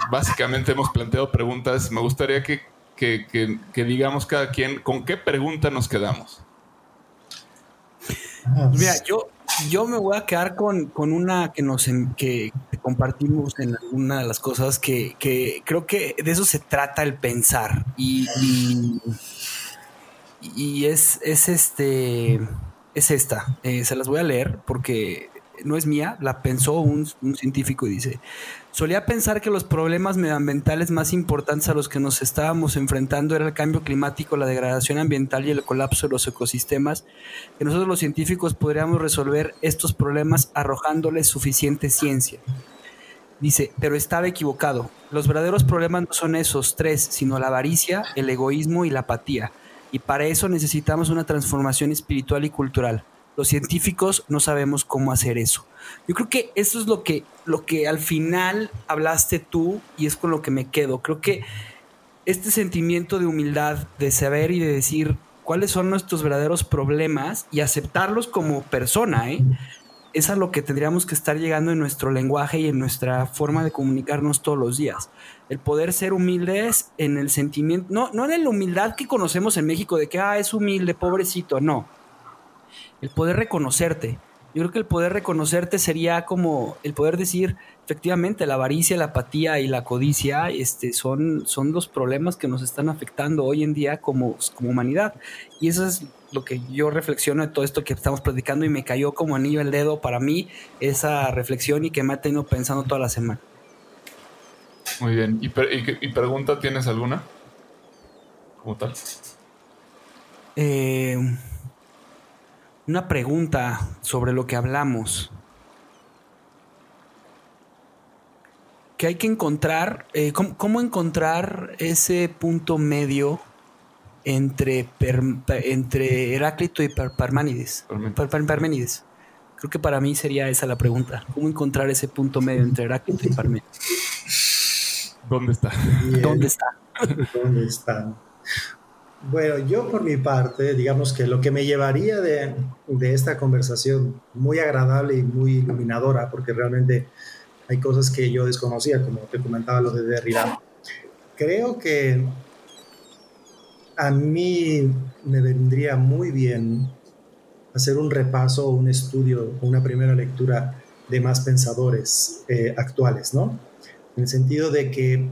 básicamente hemos planteado preguntas, me gustaría que, que digamos cada quien con qué pregunta nos quedamos. Mira, yo, yo me voy a quedar con, una que nos que compartimos en alguna de las cosas que, creo que de eso se trata el pensar. Y, y, es, es este es esta. Eh, se las voy a leer porque no es mía, la pensó un, científico y dice, solía pensar que los problemas medioambientales más importantes a los que nos estábamos enfrentando era el cambio climático, la degradación ambiental y el colapso de los ecosistemas, que nosotros los científicos podríamos resolver estos problemas arrojándoles suficiente ciencia. Dice, pero estaba equivocado. Los verdaderos problemas no son esos tres, sino la avaricia, el egoísmo y la apatía. Y para eso necesitamos una transformación espiritual y cultural. Los científicos no sabemos cómo hacer eso. Yo creo que eso es lo que, lo que al final hablaste tú y es con lo que me quedo. Creo que este sentimiento de humildad, de saber y de decir cuáles son nuestros verdaderos problemas y aceptarlos como persona, ¿eh? es a lo que tendríamos que estar llegando en nuestro lenguaje y en nuestra forma de comunicarnos todos los días. El poder ser humildes en el sentimiento, no, no en la humildad que conocemos en México de que, ah, es humilde, pobrecito, no el poder reconocerte Yo creo que el poder reconocerte sería como el poder decir, efectivamente, la avaricia, la apatía y la codicia este, son, son los problemas que nos están afectando hoy en día como, como humanidad. Y eso es lo que yo reflexiono de todo esto que estamos platicando y me cayó como anillo el dedo para mí esa reflexión y que me ha tenido pensando toda la semana. Muy bien. ¿Y, pregunta tienes alguna? ¿Cómo tal? Eh, una pregunta sobre lo que hablamos. Que hay que encontrar, eh, ¿cómo, encontrar ese punto medio entre, entre Heráclito y Parménides? Parménides. Creo que para mí sería esa la pregunta. ¿Cómo encontrar ese punto medio entre Heráclito y Parménides? ¿Dónde está? ¿Dónde está? ¿Dónde está? Bueno, yo por mi parte, digamos que lo que me llevaría de, esta conversación muy agradable y muy iluminadora, porque realmente hay cosas que yo desconocía, como te comentaba lo de Derrida, creo que a mí me vendría muy bien hacer un repaso, un estudio, una primera lectura de más pensadores eh, actuales, ¿no? En el sentido de que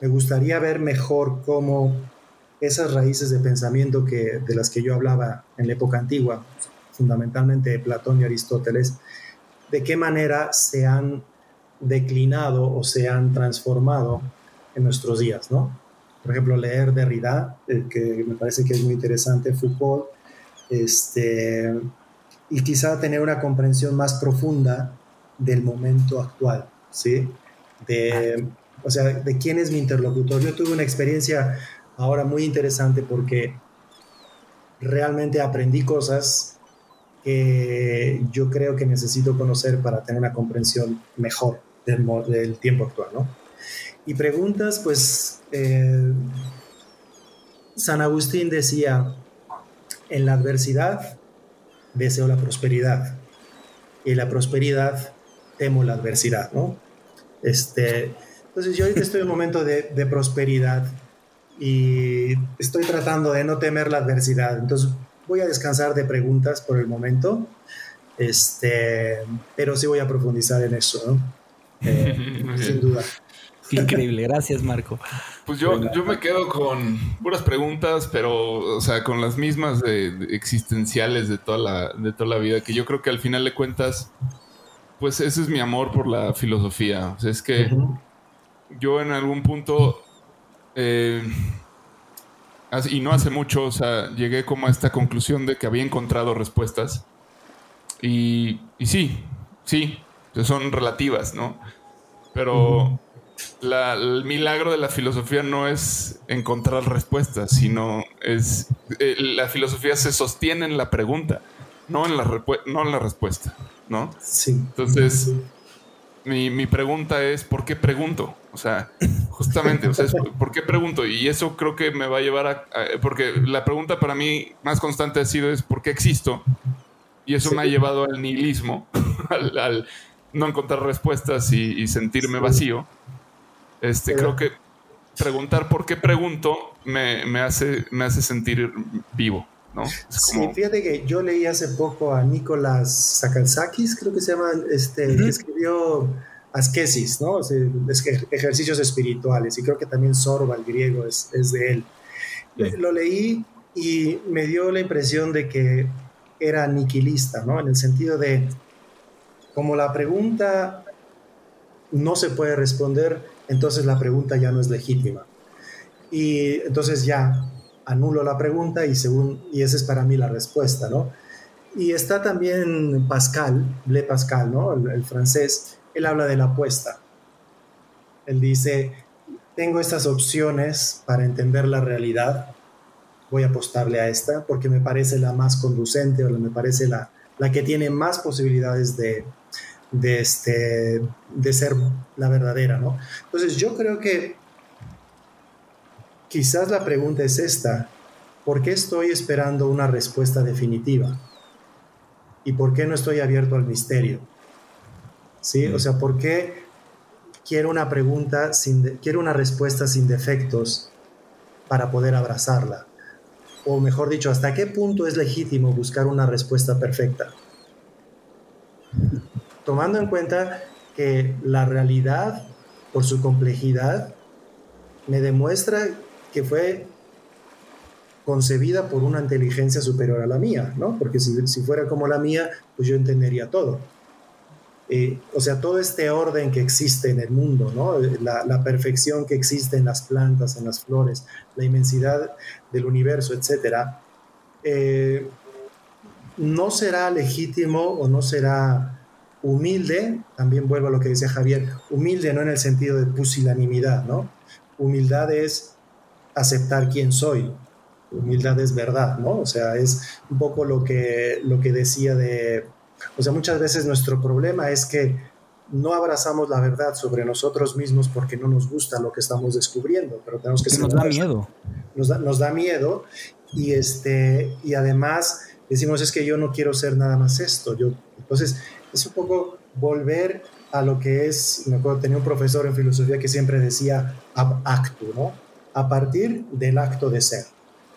me gustaría ver mejor cómo esas raíces de pensamiento que, de las que yo hablaba en la época antigua, fundamentalmente Platón y Aristóteles, de qué manera se han declinado o se han transformado en nuestros días, ¿no? Por ejemplo, leer Derrida, que me parece que es muy interesante, Foucault, este, y quizá tener una comprensión más profunda del momento actual, ¿sí? De, o sea, de quién es mi interlocutor. Yo tuve una experiencia ahora muy interesante porque realmente aprendí cosas que yo creo que necesito conocer para tener una comprensión mejor del, tiempo actual, ¿no? Y preguntas, pues, eh, San Agustín decía, en la adversidad deseo la prosperidad y la prosperidad temo la adversidad, ¿no? Este, entonces yo estoy en un momento de prosperidad y estoy tratando de no temer la adversidad. Entonces voy a descansar de preguntas por el momento, este, pero sí voy a profundizar en eso, ¿no? Eh, sin duda. increíble, gracias Marco. Pues yo, yo me quedo con puras preguntas, pero, o sea, con las mismas existenciales de toda, la, de toda la vida, que yo creo que al final de cuentas, pues ese es mi amor por la filosofía. O sea, es que yo en algún punto eh, y no hace mucho, o sea, llegué como a esta conclusión de que había encontrado respuestas. Y, sí, sí, son relativas, ¿no? Pero el milagro de la filosofía no es encontrar respuestas, sino es eh, la filosofía se sostiene en la pregunta, no en la, no en la respuesta, ¿no? Sí. Entonces, mi, mi pregunta es, ¿por qué pregunto? O sea, justamente, o sea, ¿por qué pregunto? Y eso creo que me va a llevar a, Porque la pregunta para mí más constante ha sido es ¿por qué existo? Y eso me ha llevado al nihilismo, al, no encontrar respuestas y, sentirme vacío. Este, creo que preguntar por qué pregunto me, me, hace, me hace sentir vivo. ¿No? Sí, fíjate que yo leí hace poco a Nicolás Sakalsakis, creo que se llama, este, que escribió askesis, ¿no? ejercicios espirituales, y creo que también Sorba, el griego, es, de él. Lo leí y me dio la impresión de que era niquilista, ¿no? En el sentido de, como la pregunta no se puede responder, entonces la pregunta ya no es legítima. Y entonces ya anulo la pregunta y, según, y esa es para mí la respuesta, ¿no? Y está también Pascal, Le Pascal, ¿no? el francés, él habla de la apuesta. Él dice, tengo estas opciones para entender la realidad, voy a apostarle a esta porque me parece la más conducente o me parece la, la que tiene más posibilidades de, de, este, de ser la verdadera, ¿no? Entonces yo creo que quizás la pregunta es esta, ¿por qué estoy esperando una respuesta definitiva? ¿Y por qué no estoy abierto al misterio? ¿sí? O sea, ¿por qué quiero una pregunta, sin quiero una respuesta sin defectos para poder abrazarla? O mejor dicho, ¿hasta qué punto es legítimo buscar una respuesta perfecta? tomando en cuenta que la realidad, por su complejidad, me demuestra que fue concebida por una inteligencia superior a la mía, ¿no? Porque si, fuera como la mía, pues yo entendería todo. Eh, o sea, todo este orden que existe en el mundo, ¿no? La, perfección que existe en las plantas, en las flores, la inmensidad del universo, etcétera, eh, no será legítimo o no será humilde, también vuelvo a lo que decía Javier, humilde no en el sentido de pusilanimidad, ¿no? Humildad es aceptar quién soy, humildad es verdad, ¿no? O sea, es un poco lo que, lo que decía de, o sea, muchas veces nuestro problema es que no abrazamos la verdad sobre nosotros mismos porque no nos gusta lo que estamos descubriendo, pero tenemos que... nos da miedo. Nos da, nos da miedo y, este, y además decimos es que yo no quiero ser nada más esto. Yo, entonces, es un poco volver a lo que es, me acuerdo, tenía un profesor en filosofía que siempre decía ab acto, ¿no? A partir del acto de ser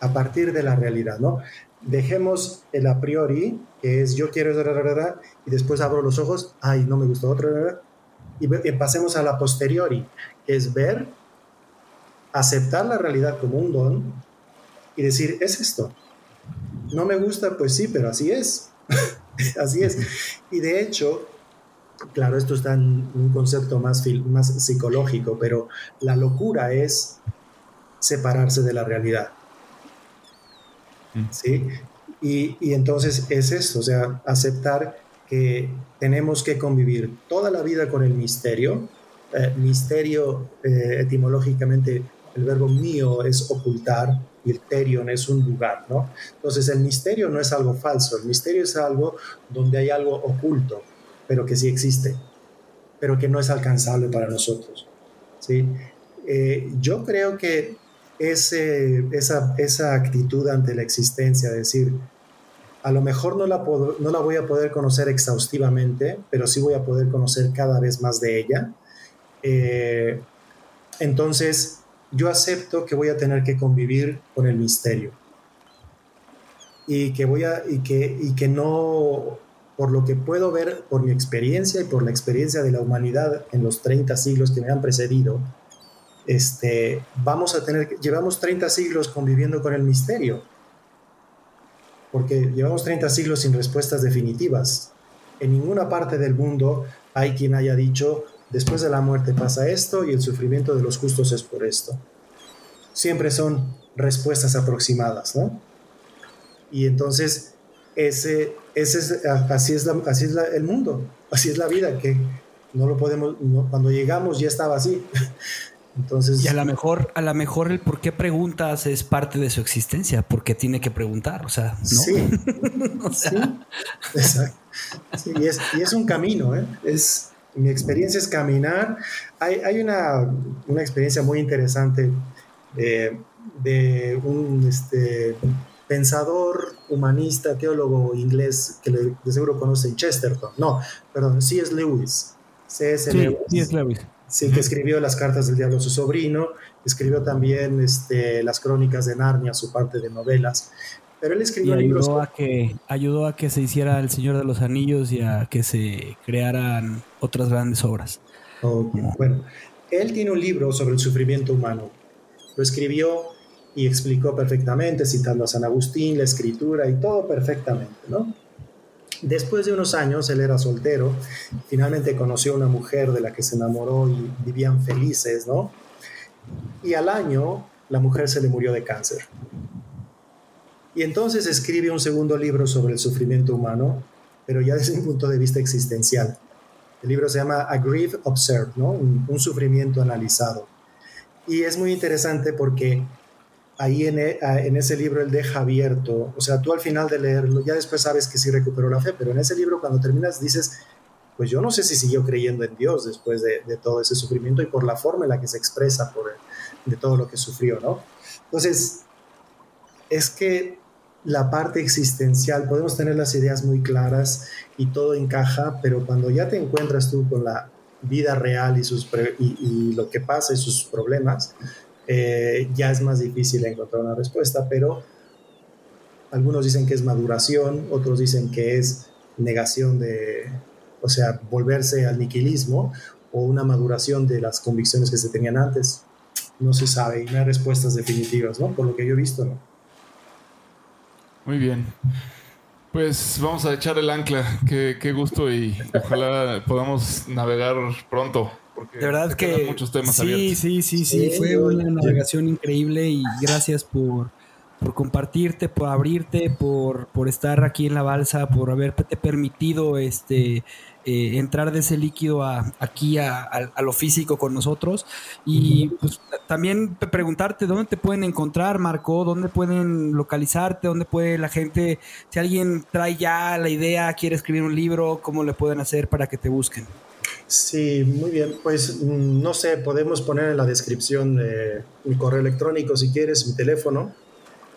a partir de la realidad, ¿no? Dejemos el a priori, que es yo quiero, y después abro los ojos, ay, no me gustó otra, y, pasemos a la posteriori, que es ver, aceptar la realidad como un don y decir, es esto. No me gusta, pues sí, pero así es. así es. Y de hecho, claro, esto está en un concepto más, más psicológico, pero la locura es separarse de la realidad. ¿sí? Y, entonces es eso, o sea, aceptar que tenemos que convivir toda la vida con el misterio. Eh, misterio, eh, etimológicamente, el verbo mío es ocultar y el terion es un lugar, ¿no? Entonces el misterio no es algo falso, el misterio es algo donde hay algo oculto, pero que sí existe, pero que no es alcanzable para nosotros, ¿sí? Eh, yo creo que esa, esa actitud ante la existencia, decir, a lo mejor no la, no la voy a poder conocer exhaustivamente, pero sí voy a poder conocer cada vez más de ella. Eh, entonces, yo acepto que voy a tener que convivir con el misterio y que voy a y que y que no por lo que puedo ver por mi experiencia y por la experiencia de la humanidad en los 30 siglos que me han precedido este, vamos a tener, llevamos 30 siglos conviviendo con el misterio, porque llevamos 30 siglos sin respuestas definitivas. En ninguna parte del mundo hay quien haya dicho, después de la muerte pasa esto y el sufrimiento de los justos es por esto. Siempre son respuestas aproximadas, ¿no? Y entonces, ese, ese así es, así es el mundo, así es la vida, que no lo podemos, cuando llegamos ya estaba así. Entonces, y a lo mejor, a lo mejor el por qué preguntas es parte de su existencia, porque tiene que preguntar, o sea, ¿no? Sí, sí exacto. y, es, y, es, un camino, ¿eh? Es, mi experiencia es caminar. Hay, hay una, una, experiencia muy interesante de, de un este, pensador, humanista, teólogo inglés que le, de seguro conocen, Chesterton. No, perdón, C.S. Lewis. C.S. Lewis. C.S. Lewis. Sí, que escribió las cartas del diablo a su sobrino, escribió también este, las crónicas de Narnia, su parte de novelas. Pero él escribió y ayudó A que, ayudó a que se hiciera El Señor de los Anillos y a que se crearan otras grandes obras. Bueno, él tiene un libro sobre el sufrimiento humano. Lo escribió y explicó perfectamente, citando a San Agustín, la escritura y todo perfectamente, ¿no? Después de unos años, él era soltero, finalmente conoció a una mujer de la que se enamoró y vivían felices, ¿no? Y al año, la mujer se le murió de cáncer. Y entonces escribe un segundo libro sobre el sufrimiento humano, pero ya desde un punto de vista existencial. El libro se llama A Grief Observed, ¿no? un, un sufrimiento analizado. Y es muy interesante porque ahí e, en, ese libro él deja abierto, o sea, tú al final de leerlo, ya después sabes que sí recuperó la fe, pero en ese libro cuando terminas dices, pues yo no sé si siguió creyendo en Dios después de, todo ese sufrimiento y por la forma en la que se expresa por, de todo lo que sufrió, ¿no? Entonces, es que la parte existencial, podemos tener las ideas muy claras y todo encaja, pero cuando ya te encuentras tú con la vida real y, sus y lo que pasa y sus problemas, eh, ya es más difícil encontrar una respuesta, pero algunos dicen que es maduración, otros dicen que es negación de, O sea, volverse al niquilismo o una maduración de las convicciones que se tenían antes. No se sabe y no hay respuestas definitivas, ¿no? Por lo que yo he visto, ¿no? Muy bien. Pues vamos a echar el ancla. Qué, qué gusto y ojalá podamos navegar pronto. Porque de verdad que muchos temas sí, abiertos. sí, sí, sí, fue una navegación increíble y gracias por, por compartirte, por abrirte, por, por estar aquí en la balsa, por haberte permitido este eh, entrar de ese líquido a, aquí a, a, lo físico con nosotros. Y pues, también preguntarte dónde te pueden encontrar, Marco, dónde pueden localizarte, dónde puede la gente, si alguien trae ya la idea, quiere escribir un libro, cómo le pueden hacer para que te busquen. Sí, muy bien. Pues no sé, podemos poner en la descripción eh, mi correo electrónico si quieres, mi teléfono.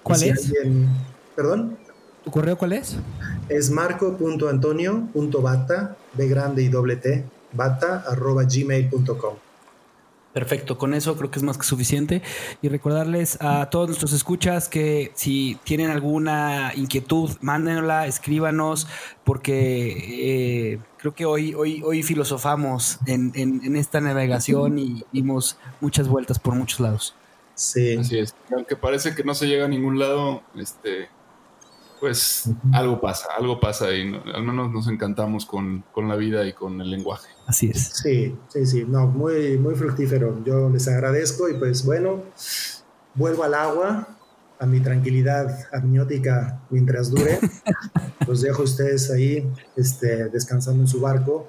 ¿Cuál si es? Alguien... ¿Perdón? ¿Tu correo cuál es? Es marco.antonio.bata, B grande y doble T, bata, arroba gmail.com. Perfecto, con eso creo que es más que suficiente. Y recordarles a todos nuestros escuchas que si tienen alguna inquietud, mándenla, escríbanos, porque eh, creo que hoy, hoy, hoy filosofamos en, en, en esta navegación y dimos muchas vueltas por muchos lados. Sí. Así es. Aunque parece que no se llega a ningún lado, este, pues uh -huh. algo pasa, algo pasa y no, al menos nos encantamos con, con, la vida y con el lenguaje. Así es. Sí, sí, sí, no, muy, muy fructífero. Yo les agradezco y pues bueno, vuelvo al agua, a mi tranquilidad amniótica mientras dure. Los dejo a ustedes ahí este, descansando en su barco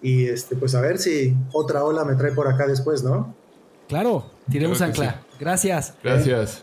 y este, pues a ver si otra ola me trae por acá después, ¿no? Claro, tiremos claro ancla. Sí. Gracias. Gracias.